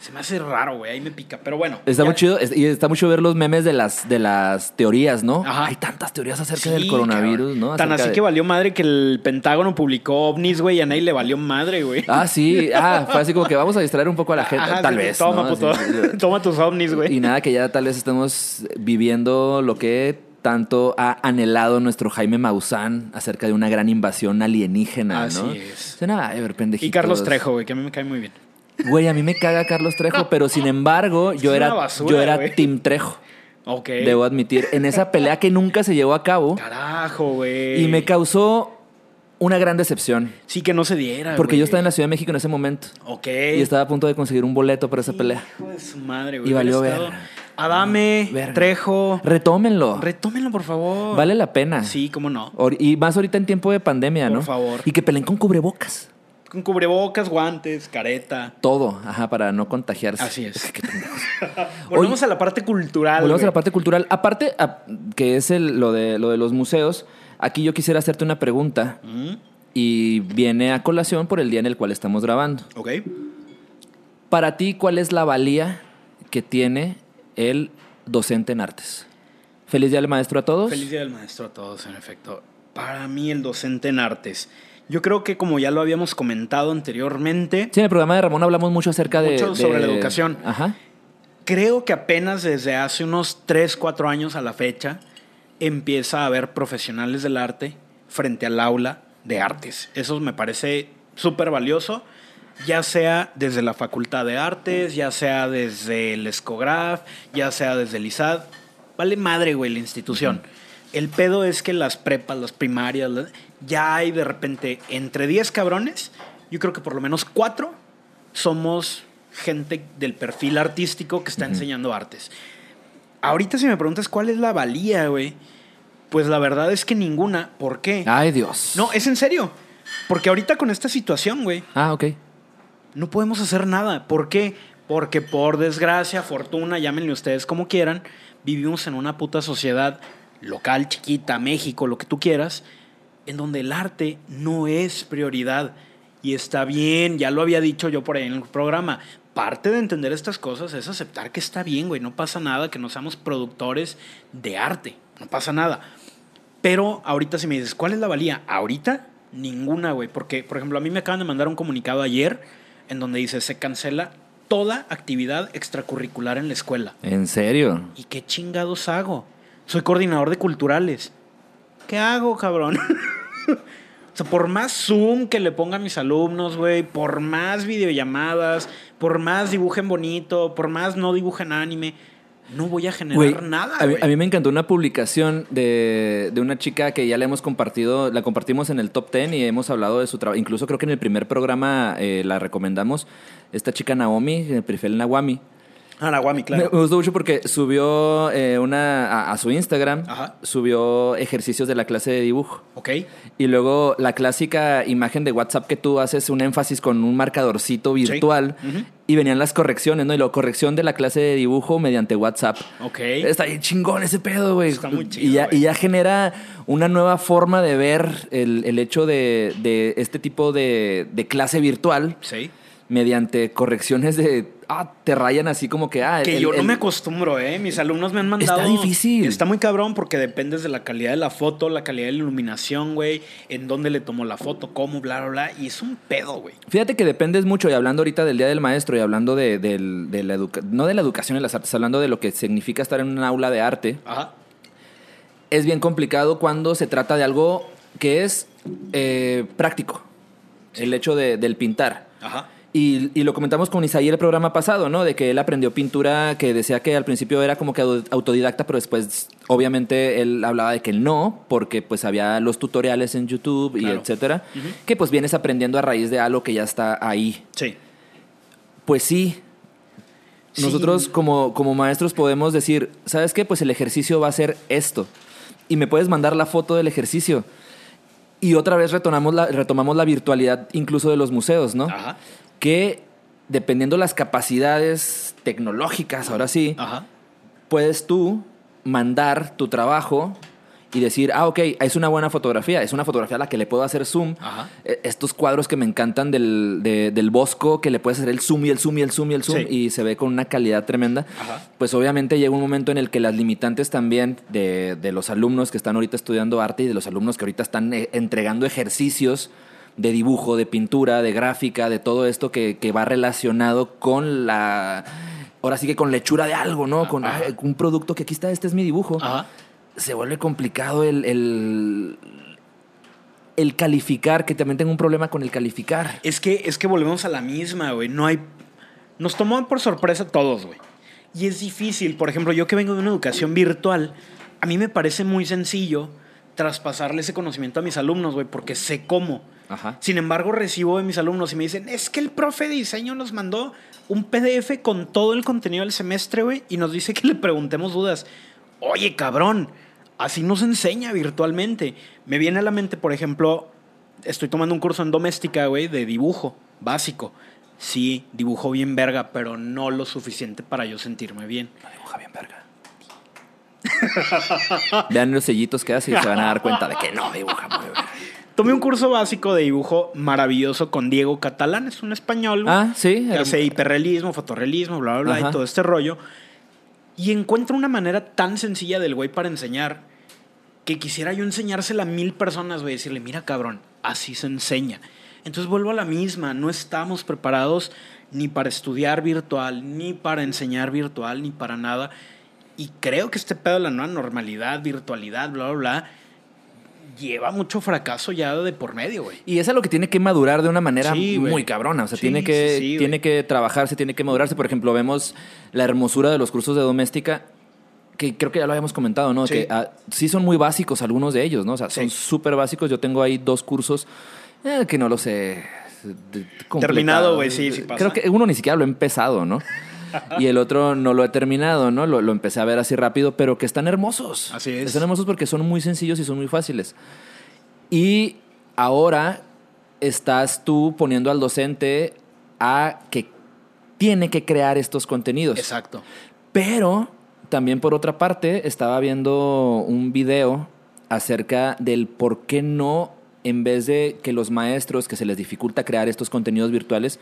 Se me hace raro, güey. Ahí me pica. Pero bueno. Está ya- muy chido y está mucho ver los memes de las, de las teorías, ¿no? Ajá. Hay tantas teorías acerca Sí, del coronavirus, cabrón. ¿no? Tan así de- que valió madre que el Pentágono publicó ovnis, güey, y a nadie le valió madre, güey. Ah, sí. Ah, fue así como que vamos a distraer un poco a la gente. Ajá, tal sí, vez. Toma, ¿no? puto. Así- toma tus ovnis, güey. y nada, que ya tal vez estemos viviendo lo que tanto ha anhelado nuestro Jaime Maussan acerca de una gran invasión alienígena, Así ¿no? es. Suena a ver, pendejitos. Y Carlos Trejo, güey, que a mí me cae muy bien. Güey, a mí me caga Carlos Trejo, pero sin embargo, yo era, basura, yo era güey. Team Trejo. Ok. Debo admitir. En esa pelea que nunca se llevó a cabo. Carajo, güey. Y me causó una gran decepción. Sí que no se diera, Porque güey. yo estaba en la Ciudad de México en ese momento. Ok. Y estaba a punto de conseguir un boleto para esa pelea. Hijo de su madre, güey. Y valió ver. Adame, Verga. Trejo. Retómenlo. Retómenlo, por favor. Vale la pena. Sí, cómo no. Y más ahorita en tiempo de pandemia, Por ¿no? favor. Y que peleen con cubrebocas. Con cubrebocas, guantes, careta. Todo, ajá, para no contagiarse. Así es. Volvemos a la parte cultural. Volvemos a la parte cultural. Aparte, a- que es el- lo, de, lo de los museos, aquí yo quisiera hacerte una pregunta Mm, y viene a colación por el día en el cual estamos grabando. Ok. Para ti, ¿cuál es la valía que tiene el docente en artes? Feliz día del maestro a todos. Feliz Día del Maestro a todos, en efecto. Para mí, el docente en artes. Yo creo que, como ya lo habíamos comentado anteriormente, Sí, en el programa de Ramón hablamos mucho acerca de... Mucho sobre de- la educación. Ajá. creo que apenas desde hace unos 3, 4 años a la fecha, empieza a haber profesionales del arte frente al aula de artes. Eso me parece súper valioso, ya sea desde la Facultad de Artes, ya sea desde el Escograf, ya sea desde el ISAD. Vale madre, güey, la institución. El pedo es que las prepas, las primarias, ya hay de repente entre 10 cabrones, yo creo que por lo menos 4 somos gente del perfil artístico que está enseñando artes. Ahorita si me preguntas cuál es la valía, güey, pues la verdad es que ninguna. ¿Por qué? Ay, Dios. No, es en serio. Porque ahorita con esta situación, güey, Ah, ok. no podemos hacer nada. ¿Por qué? Porque por desgracia, fortuna, llámenle ustedes como quieran, vivimos en una puta sociedad local, chiquita, México, lo que tú quieras, en donde el arte no es prioridad. Y está bien, ya lo había dicho yo por ahí en el programa. Parte de entender estas cosas es aceptar que está bien, güey. No pasa nada que no seamos productores de arte. No pasa nada. Pero ahorita si me dices, ¿cuál es la valía? Ahorita, ninguna, güey. Porque, por ejemplo, a mí me acaban de mandar un comunicado ayer en donde dice, se cancela toda actividad extracurricular en la escuela. ¿En serio? ¿Y qué chingados hago? Soy coordinador de culturales. ¿Qué hago, cabrón? o sea, por más Zoom que le ponga a mis alumnos, güey, por más videollamadas, por más dibujen bonito, por más no dibujen anime, no voy a generar nada, a, mí, güey. a mí me encantó una publicación de, de una chica que ya la hemos compartido, la compartimos en el top 10 y hemos hablado de su trabajo. Incluso creo que en el primer programa eh, la recomendamos. Esta chica Naomi, en el perfil Nawami. Ah, Nahuami, claro. Me, gustó mucho porque subió eh, una a, a su Instagram, Ajá. subió ejercicios de la clase de dibujo. Ok. Y luego la clásica imagen de WhatsApp que tú haces un énfasis con un marcadorcito virtual y venían las correcciones, ¿no? Y la corrección de la clase de dibujo mediante WhatsApp. Ok. Está bien chingón ese pedo, güey. Está muy chido, Y ya, y ya genera una nueva forma de ver el, el hecho de, de este tipo de, de clase virtual Sí. mediante correcciones de. Ah, te rayan así como que. Ah, Que el- yo no me acostumbro, ¿eh? Mis alumnos me han mandado. Está difícil. Está muy cabrón porque dependes de la calidad de la foto, la calidad de la iluminación, güey, en dónde le tomó la foto, cómo, bla, bla, bla. Y es un pedo, güey. Fíjate que dependes mucho, y hablando ahorita del Día del Maestro y hablando de, del- de la educa no de la educación en las artes, hablando de lo que significa estar en un aula de arte, Ajá. es bien complicado cuando se trata de algo que es eh, práctico. El hecho de- del pintar. Ajá. Y, y lo comentamos con Isaí el programa pasado, ¿no? De que él aprendió pintura, que decía que al principio era como que au- autodidacta, pero después, obviamente, él hablaba de que no, porque pues había los tutoriales en YouTube y etcétera, que pues vienes aprendiendo a raíz de algo que ya está ahí. Sí. Pues sí. Sí. Nosotros como, como maestros podemos decir, ¿sabes qué? Pues el ejercicio va a ser esto. Y me puedes mandar la foto del ejercicio. Y otra vez retomamos la, retomamos la virtualidad incluso de los museos, ¿no? Ajá. Que dependiendo las capacidades tecnológicas, ahora sí, Ajá. puedes tú mandar tu trabajo y decir, ah, ok, es una buena fotografía, es una fotografía a la que le puedo hacer zoom. Ajá. Eh, Estos cuadros que me encantan del, de- del Bosco, que le puedes hacer el zoom y el zoom y el zoom y el zoom Sí. y se ve con una calidad tremenda. Ajá. Pues obviamente llega un momento en el que las limitantes también de, de los alumnos que están ahorita estudiando arte y de los alumnos que ahorita están eh, entregando ejercicios de dibujo, de pintura, de gráfica, de todo esto que, que va relacionado con la... Ahora sí que con la hechura de algo, ¿no? Con Ajá. "Ay, un producto que aquí está, este es mi dibujo Ajá. se vuelve complicado el, el, el calificar, que también tengo un problema con el calificar. Es que, es que volvemos a la misma, güey. No hay. Nos tomó por sorpresa todos, güey. Y es difícil. Por ejemplo, yo que vengo de una educación virtual, a mí me parece muy sencillo traspasarle ese conocimiento a mis alumnos, güey, porque sé cómo. Ajá. Sin embargo, recibo de mis alumnos y me dicen, es que el profe de diseño nos mandó un PDF con todo el contenido del semestre, güey, y nos dice que le preguntemos dudas. Oye, cabrón, así nos enseña virtualmente. Me viene a la mente, por ejemplo, estoy tomando un curso en doméstica, güey, de dibujo básico. Sí, dibujo bien verga, pero no lo suficiente para yo sentirme bien. No dibuja bien verga. Vean los sellitos que hace y se van a dar cuenta de que no dibuja muy verga. Tomé un curso básico de dibujo maravilloso con Diego Catalán, es un español. Ah, sí. que hace hiperrealismo, fotorrealismo, bla, bla, bla, Ajá. y todo este rollo. Y encuentro una manera tan sencilla del güey para enseñar que quisiera yo enseñársela a mil personas, güey, decirle, mira, cabrón, así se enseña. Entonces vuelvo a la misma, no estamos preparados ni para estudiar virtual, ni para enseñar virtual, ni para nada. Y creo que este pedo de la nueva normalidad, virtualidad, bla, bla, bla, lleva mucho fracaso ya de por medio, güey. Y es algo que tiene que madurar de una manera Sí, muy cabrona. O sea, Sí, tiene, que, sí, tiene que trabajarse, tiene que madurarse. Por ejemplo, vemos la hermosura de los cursos de doméstica, que creo que ya lo habíamos comentado, ¿no? Sí. Que ah, sí son muy básicos algunos de ellos, ¿no? O sea, son súper básicos. Yo tengo ahí dos cursos eh, que no lo sé. completado. Terminado, güey, sí, sí pasa. Creo que uno ni siquiera lo he empezado, ¿no? Y el otro no lo he terminado, ¿no? Lo, lo empecé a ver así rápido, pero que están hermosos. Así es. Están hermosos porque son muy sencillos y son muy fáciles. Y ahora estás tú poniendo al docente a que tiene que crear estos contenidos. Exacto. Pero también por otra parte estaba viendo un video acerca del por qué no, en vez de que los maestros que se les dificulta crear estos contenidos virtuales,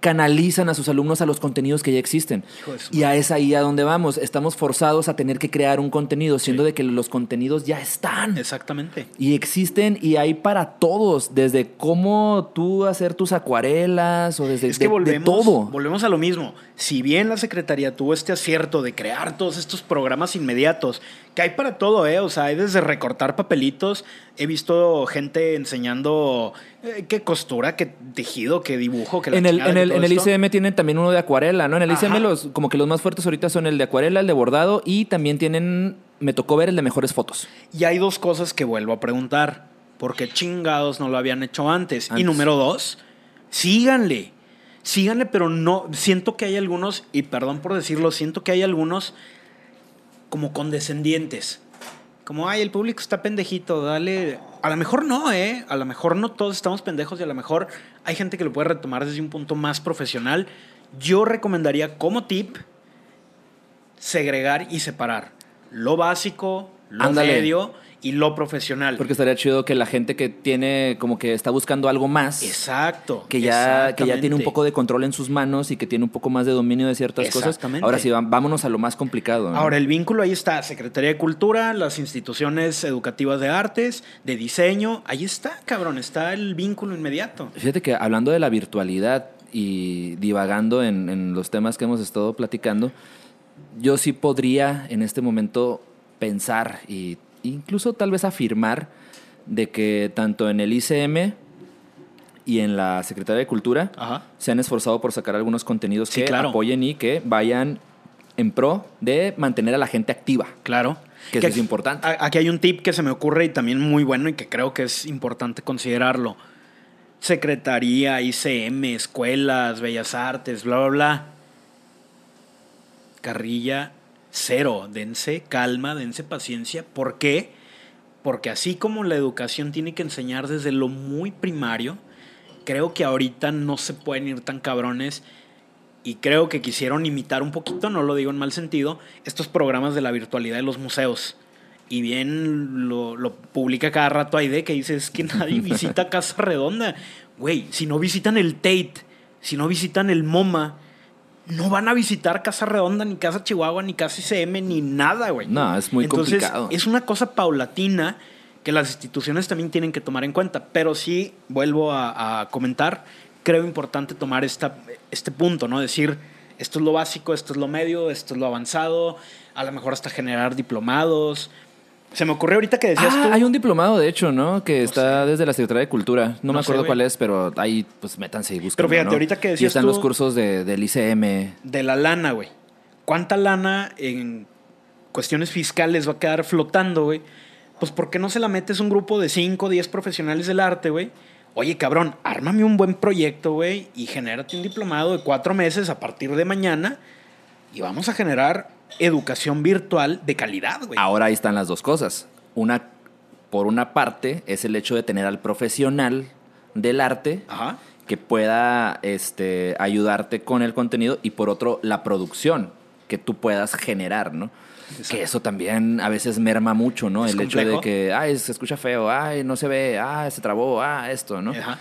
canalizan a sus alumnos a los contenidos que ya existen. Y a es ahí a donde vamos. Estamos forzados a tener que crear un contenido, siendo Sí. de que los contenidos ya están. Exactamente. Y existen y hay para todos, desde cómo tú hacer tus acuarelas o desde Es que de- todo. volvemos a lo mismo. Si bien la Secretaría tuvo este acierto de crear todos estos programas inmediatos, que hay para todo, ¿eh? O sea, hay desde recortar papelitos. He visto gente enseñando eh, qué costura, qué tejido, qué dibujo, la En el, en que el, en el. ICM tienen también uno de acuarela, ¿no? En el ICM los, como que los más fuertes ahorita son el de acuarela, el de bordado y también tienen, me tocó ver el de mejores fotos. Y hay dos cosas que vuelvo a preguntar. ¿Por qué chingados no lo habían hecho antes? Y número dos, síganle. Síganle, pero no. Siento que hay algunos, y perdón por decirlo, siento que hay algunos como condescendientes. Como, ay, el público está pendejito, dale. A lo mejor no, ¿eh? A lo mejor no todos estamos pendejos y a lo mejor hay gente que lo puede retomar desde un punto más profesional. Yo recomendaría como tip segregar y separar lo básico, lo medio y lo profesional. Porque estaría chido que la gente que tiene, como que está buscando algo más, Exacto. que ya, que ya tiene un poco de control en sus manos y que tiene un poco más de dominio de ciertas cosas. Exactamente. Ahora sí, vámonos a lo más complicado. ¿no? Ahora, el vínculo ahí está, Secretaría de Cultura, las instituciones educativas de artes, de diseño, ahí está, cabrón, está el vínculo inmediato. Fíjate que hablando de la virtualidad y divagando en, en los temas que hemos estado platicando, yo sí podría en este momento pensar e incluso tal vez afirmar de que tanto en el ICM y en la Secretaría de Cultura Ajá. se han esforzado por sacar algunos contenidos Sí, que claro. apoyen y que vayan en pro de mantener a la gente activa. Claro. Que eso es aquí- importante. Aquí hay un tip que se me ocurre y también muy bueno y que creo que es importante considerarlo. Secretaría, ICM, escuelas, bellas artes, bla, bla, bla. Carrilla, cero. Dense calma, dense paciencia. ¿Por qué? Porque así como la educación tiene que enseñar desde lo muy primario, creo que ahorita no se pueden ir tan cabrones y creo que quisieron imitar un poquito, no lo digo en mal sentido, estos programas de la virtualidad de los museos. Y bien lo, lo publica cada rato Aide que dice, es que nadie visita Casa Redonda. Güey, si no visitan el Tate, si no visitan el MoMA, no van a visitar Casa Redonda, ni Casa Chihuahua, ni Casa ICM, ni nada, güey. No, es muy Entonces, complicado. es una cosa paulatina que las instituciones también tienen que tomar en cuenta. Pero sí, vuelvo a, a comentar, creo importante tomar esta, este punto, ¿no? Decir, esto es lo básico, esto es lo medio, esto es lo avanzado, a lo mejor hasta generar diplomados. Se me ocurrió ahorita que decías Ah, tú. hay un diplomado, de hecho, ¿no? Que está desde la Secretaría de Cultura. No, No me acuerdo cuál es, pero ahí, pues, métanse y busquen. Pero fíjate, ahorita que Y decías están tú- los cursos de, del ICM. de la lana, güey. ¿Cuánta lana en cuestiones fiscales va a quedar flotando, güey? Pues ¿por qué no se la metes a un grupo de 5 o 10 profesionales del arte, güey? Oye, cabrón, ármame un buen proyecto, güey, y genérate un diplomado de cuatro meses a partir de mañana y vamos a generar educación virtual de calidad, güey. Ahora ahí están las dos cosas. Una, por una parte, es el hecho de tener al profesional del arte Ajá. que pueda este, ayudarte con el contenido y por otro, la producción que tú puedas generar, ¿no? Exacto. Que eso también a veces merma mucho, ¿no? Es el hecho de que, ay, se escucha feo, ay, no se ve, ay, se trabó, ah, esto, ¿no? Ajá.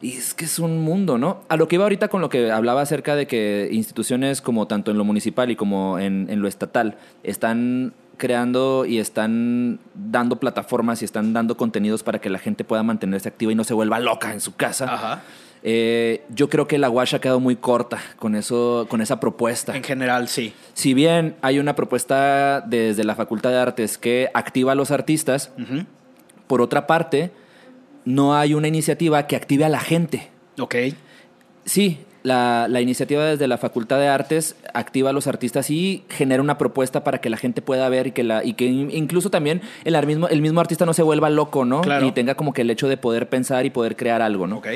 Y es que es un mundo, ¿no? A lo que iba ahorita con lo que hablaba acerca de que instituciones como tanto en lo municipal y como en, en lo estatal están creando y están dando plataformas y están dando contenidos para que la gente pueda mantenerse activa y no se vuelva loca en su casa. Ajá. Eh, yo creo que la Wash ha quedado muy corta con, eso, con esa propuesta. En general, sí. Si bien hay una propuesta desde la Facultad de Artes que activa a los artistas, por otra parte, no hay una iniciativa que active a la gente. Ok. Sí, la, la iniciativa desde la Facultad de Artes activa a los artistas y genera una propuesta para que la gente pueda ver y que, la, y que in- incluso también el mismo, el mismo artista no se vuelva loco, ¿no? Claro. Y tenga como que el hecho de poder pensar y poder crear algo, ¿no? Ok.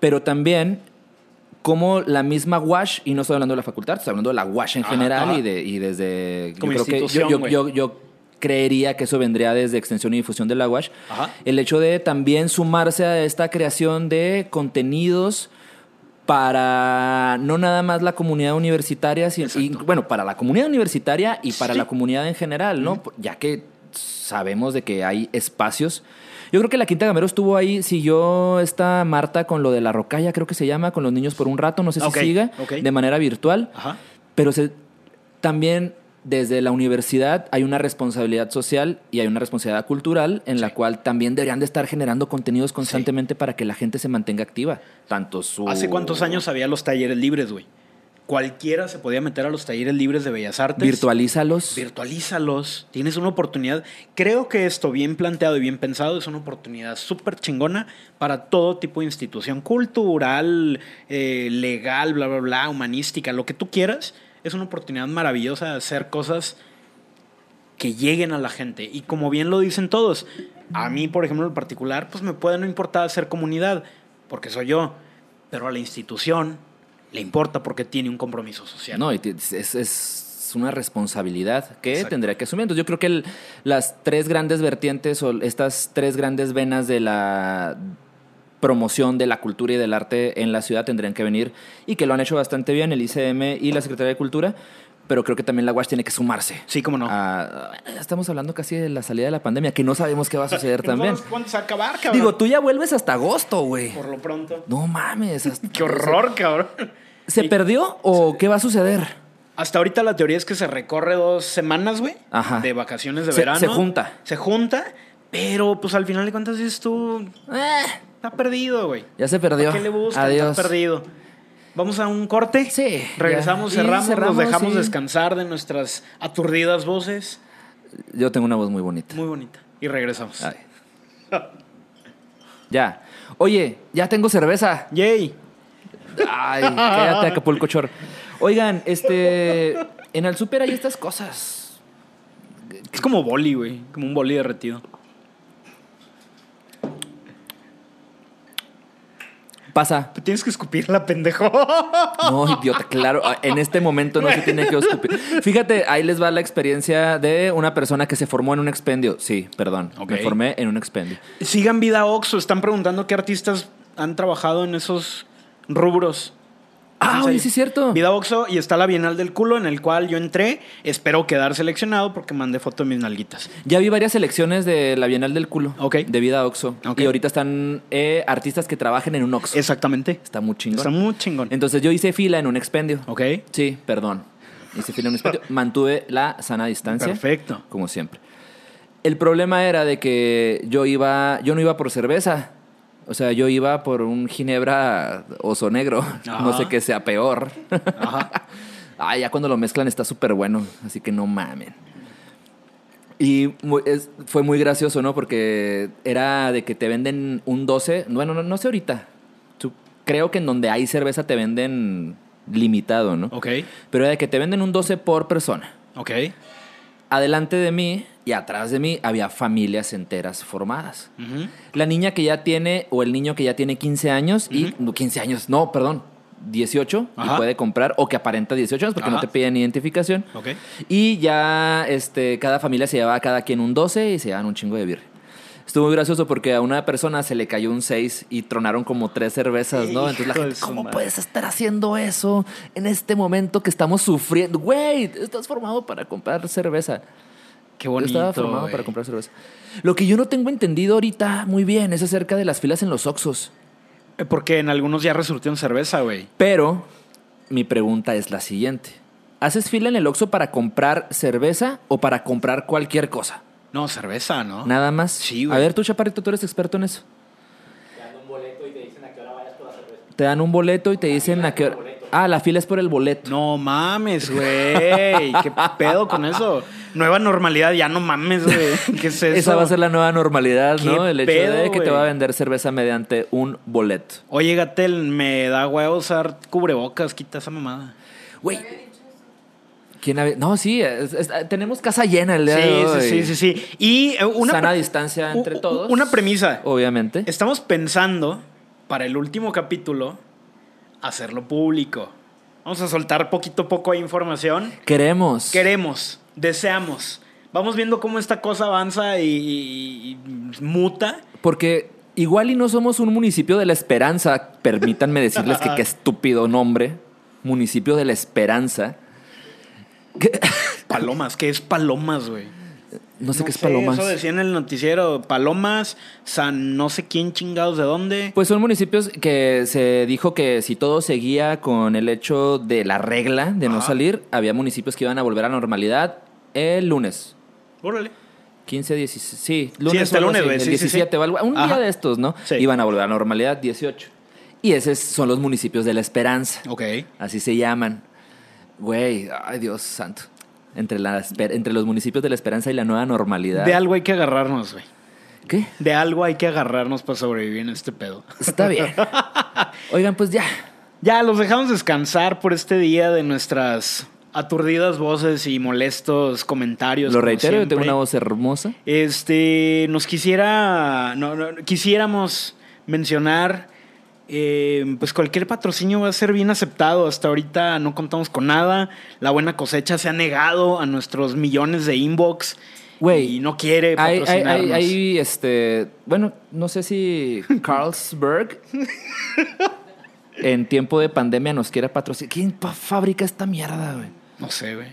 Pero también como la misma WASH, y no estoy hablando de la facultad, estoy hablando de la WASH en Ajá, general ajá. y, de, y desde... Como yo creo que institución, yo, yo, güey. yo, yo creería que eso vendría desde extensión y difusión de la WASH. Ajá. El hecho de también sumarse a esta creación de contenidos para no nada más la comunidad universitaria, sino, y, bueno, para la comunidad universitaria y para Sí. la comunidad en general, ¿no? Ya que sabemos de que hay espacios. Yo creo que la Quinta Gamero estuvo ahí, siguió esta Marta con lo de la rocalla, creo que se llama, con los niños por un rato, no sé si Ok, siga, de manera virtual. Ajá. Pero se, también desde la universidad hay una responsabilidad social y hay una responsabilidad cultural en la cual también deberían de estar generando contenidos constantemente para que la gente se mantenga activa. Tanto su... ¿Hace cuántos años había los talleres libres, güey? Cualquiera se podía meter a los talleres libres de Bellas Artes. Virtualízalos. Virtualízalos. Tienes una oportunidad. Creo que esto, bien planteado y bien pensado, es una oportunidad súper chingona para todo tipo de institución cultural, eh, legal, bla, bla, bla, humanística, lo que tú quieras. Es una oportunidad maravillosa de hacer cosas que lleguen a la gente. Y como bien lo dicen todos, a mí, por ejemplo, en particular, pues me puede no importar hacer comunidad, porque soy yo. Pero a la institución le importa porque tiene un compromiso social. No, es, es una responsabilidad que Exacto. tendría que asumir. Entonces yo creo que el- las tres grandes vertientes o estas tres grandes venas de la promoción de la cultura y del arte en la ciudad tendrían que venir y que lo han hecho bastante bien el ICM y la Secretaría de Cultura, pero creo que también la UASH tiene que sumarse. Sí, cómo no. a- estamos hablando casi de la salida de la pandemia, que no sabemos qué va a suceder no también. cuándo se va a acabar, cabrón. Digo, tú ya vuelves hasta agosto, güey. Por lo pronto. No mames. hasta- Qué horror, cabrón. ¿Se perdió o qué va a suceder? Hasta ahorita la teoría es que se recorre dos semanas, güey. Ajá. De vacaciones de Se- verano. se junta. Se junta, pero pues al final de cuentas dices tú, Eh, está perdido, güey. ya se perdió. ¿Para qué le buscan? Adiós. Está perdido. Vamos a un corte. Sí, Regresamos, cerramos, cerramos, nos dejamos sí. descansar de nuestras aturdidas voces. Yo tengo una voz muy bonita. Muy bonita. Y regresamos. Ay. Ya. Oye, ya tengo cerveza. Yay. Ay, quédate Acapulco Chor. Oigan, este. En el súper hay estas cosas. Es como boli, güey. Como un boli derretido. Pasa. Tienes que escupirla, pendejo. No, idiota, claro. En este momento no se tiene que escupir. Fíjate, ahí les va la experiencia de una persona que se formó en un expendio. Sí, perdón. Me formé en un expendio. Sigan Vida Oxo. Están preguntando qué artistas han trabajado en esos rubros. Ah, oye, sí es cierto. Vida Oxo y está la Bienal del Culo en el cual yo entré. Espero quedar seleccionado porque mandé foto de mis nalguitas. Ya vi varias selecciones de la Bienal del Culo. Ok. De Vida Oxo. Y ahorita están eh, artistas que trabajan en un Oxo. Exactamente. Está muy chingón. Está muy chingón. Entonces yo hice fila en un expendio. Ok. Sí, perdón. Hice fila en un expendio. Mantuve la sana distancia. Perfecto. Como siempre. El problema era de que yo iba, yo no iba por cerveza. O sea, yo iba por un ginebra oso negro. Ajá. No sé qué sea peor. Ajá. Ah, ya cuando lo mezclan está súper bueno. Así que no mamen. Y es- fue muy gracioso, ¿no? Porque era de que te venden un 12. Bueno, no, no sé ahorita. Creo que en donde hay cerveza te venden limitado, ¿no? Ok. Pero era de que te venden un 12 por persona. Ok. Adelante de mí y atrás de mí había familias enteras formadas. La niña que ya tiene, o el niño que ya tiene 15 años, y Ujú. no, 15 años, no, perdón, 18, Ajá. y puede comprar, o que aparenta 18 años porque Ajá. no te piden identificación. Y ya este, cada familia se llevaba cada quien un 12 y se llevaban un chingo de birria. Estuvo muy gracioso porque a una persona se le cayó un 6 y tronaron como tres cervezas, ¿no? Entonces la gente, ¿cómo puedes estar haciendo eso en este momento que estamos sufriendo? Güey, estás formado para comprar cerveza. Qué Yo bonito. estaba formado para comprar cerveza. Lo que yo no tengo entendido ahorita muy bien es acerca de las filas en los Oxos. Eh, Porque en algunos ya resurtieron cerveza, güey. Pero mi pregunta es la siguiente. ¿Haces fila en el Oxxo para comprar cerveza o para comprar cualquier cosa? No, cerveza, ¿no? Nada más. Sí, A güey. ver, tú, Chaparrito, tú eres experto en eso. Te dan un boleto y te dicen a qué hora- Ah, la fila es por el boleto. No mames, güey. ¿Qué pedo con eso? Nueva normalidad, ya no mames, güey. ¿Qué es eso? Esa va a ser la nueva normalidad, ¿no? ¿Qué El hecho pedo, de que te va a vender cerveza mediante un boleto. Oye, Gatel, me da huevo usar cubrebocas, quita esa mamada. Güey. ¿Quién habe- No, sí, es- es- tenemos casa llena el día Sí, de hoy. sí, sí, sí, sí. Y eh, una, Sana distancia entre u- todos. Una premisa. Obviamente. Estamos pensando, para el último capítulo, hacerlo público. Vamos a soltar poquito a poco de información. Queremos. Queremos, deseamos. Vamos viendo cómo esta cosa avanza y, y- y muta. Porque igual y no somos un municipio de la esperanza. Permítanme decirles que qué estúpido nombre. Municipio de la esperanza. ¿Qué? Palomas, ¿qué es palomas, güey? No sé qué es palomas. Eso decía en el noticiero. Palomas, San no sé quién chingados de dónde. Pues son municipios que se dijo que si todo seguía con el hecho de la regla de no salir, había municipios que iban a volver a la normalidad el lunes. Órale. 15, 16, sí, lunes este o algo lunes, así, el sí, sí, 17 sí. algo, un Ajá. día de estos, ¿no? Sí. Iban a volver a la normalidad 18. Y esos son los municipios de la esperanza. Ok. Así se llaman. Güey, ay Dios santo. Entre, la, entre los municipios de la esperanza y la nueva normalidad. De algo hay que agarrarnos, güey. ¿Qué? De algo hay que agarrarnos para sobrevivir en este pedo. Está bien. Oigan, pues ya. Ya, los dejamos descansar por este día de nuestras aturdidas voces y molestos comentarios. Lo reitero, yo tengo una voz hermosa. Este, nos quisiera, no, no, quisiéramos mencionar, eh, pues cualquier patrocinio va a ser bien aceptado. Hasta ahorita no contamos con nada. La buena cosecha se ha negado a nuestros millones de inbox. Güey, y no quiere hay, patrocinarnos. hay, hay, este, bueno, no sé si Carlsberg en tiempo de pandemia nos quiera patrocinar. ¿Quién fabrica esta mierda, güey? No sé, güey.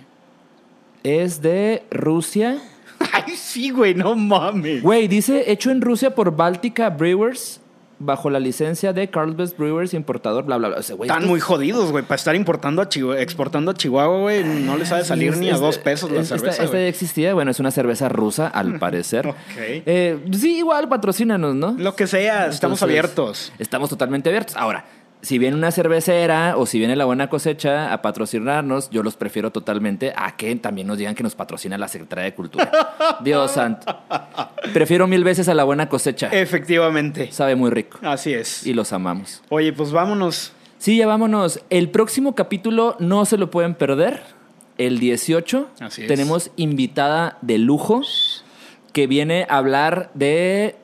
Es de Rusia. Ay, sí, güey, no mames. Güey, dice hecho en Rusia por Baltica Brewers bajo la licencia de Carlsberg Brewers importador, bla, bla, bla. O sea, güey, Están muy jodidos, güey. Para estar importando a Chihu- exportando a Chihuahua, güey, no les sabe salir Es- ni a dos pesos la esta- cerveza, Esta, ya existía, bueno, es una cerveza rusa, al parecer. Ok. Eh, sí, igual, patrocínanos, ¿no? Lo que sea, estamos abiertos. Estamos totalmente abiertos. Ahora, si viene una cervecera o si viene la buena cosecha a patrocinarnos, yo los prefiero totalmente a que también nos digan que nos patrocina la Secretaría de Cultura. Dios santo. Prefiero mil veces a la buena cosecha. Efectivamente. Sabe muy rico. Así es. Y los amamos. Oye, pues vámonos. Sí, ya vámonos. El próximo capítulo no se lo pueden perder. El 18 Así es. tenemos invitada de lujo que viene a hablar de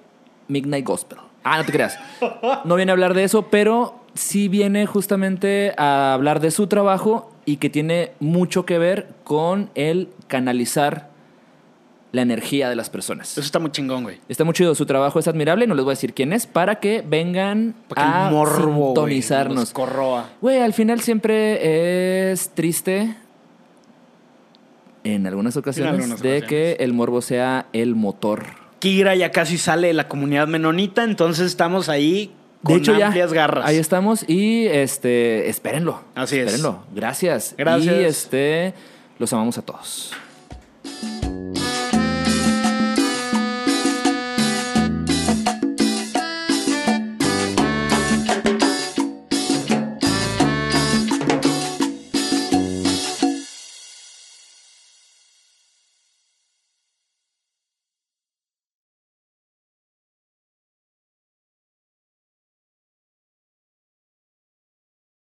Midnight Gospel. Ah, no te creas. No viene a hablar de eso, pero sí viene justamente a hablar de su trabajo y que tiene mucho que ver con el canalizar la energía de las personas. Eso está muy chingón, güey. Está muy chido, su trabajo es admirable, no les voy a decir quién es, para que vengan Para que a morbo, güey, sintonizarnos. nos corroa. Güey, al final siempre es triste en algunas ocasiones algunas de ocasiones. que el morbo sea el motor. Kira ya casi sale de la comunidad menonita, entonces estamos ahí De con hecho, ya amplias garras. ahí estamos y este espérenlo. Así es. Espérenlo. Gracias. Gracias. Y este los amamos a todos.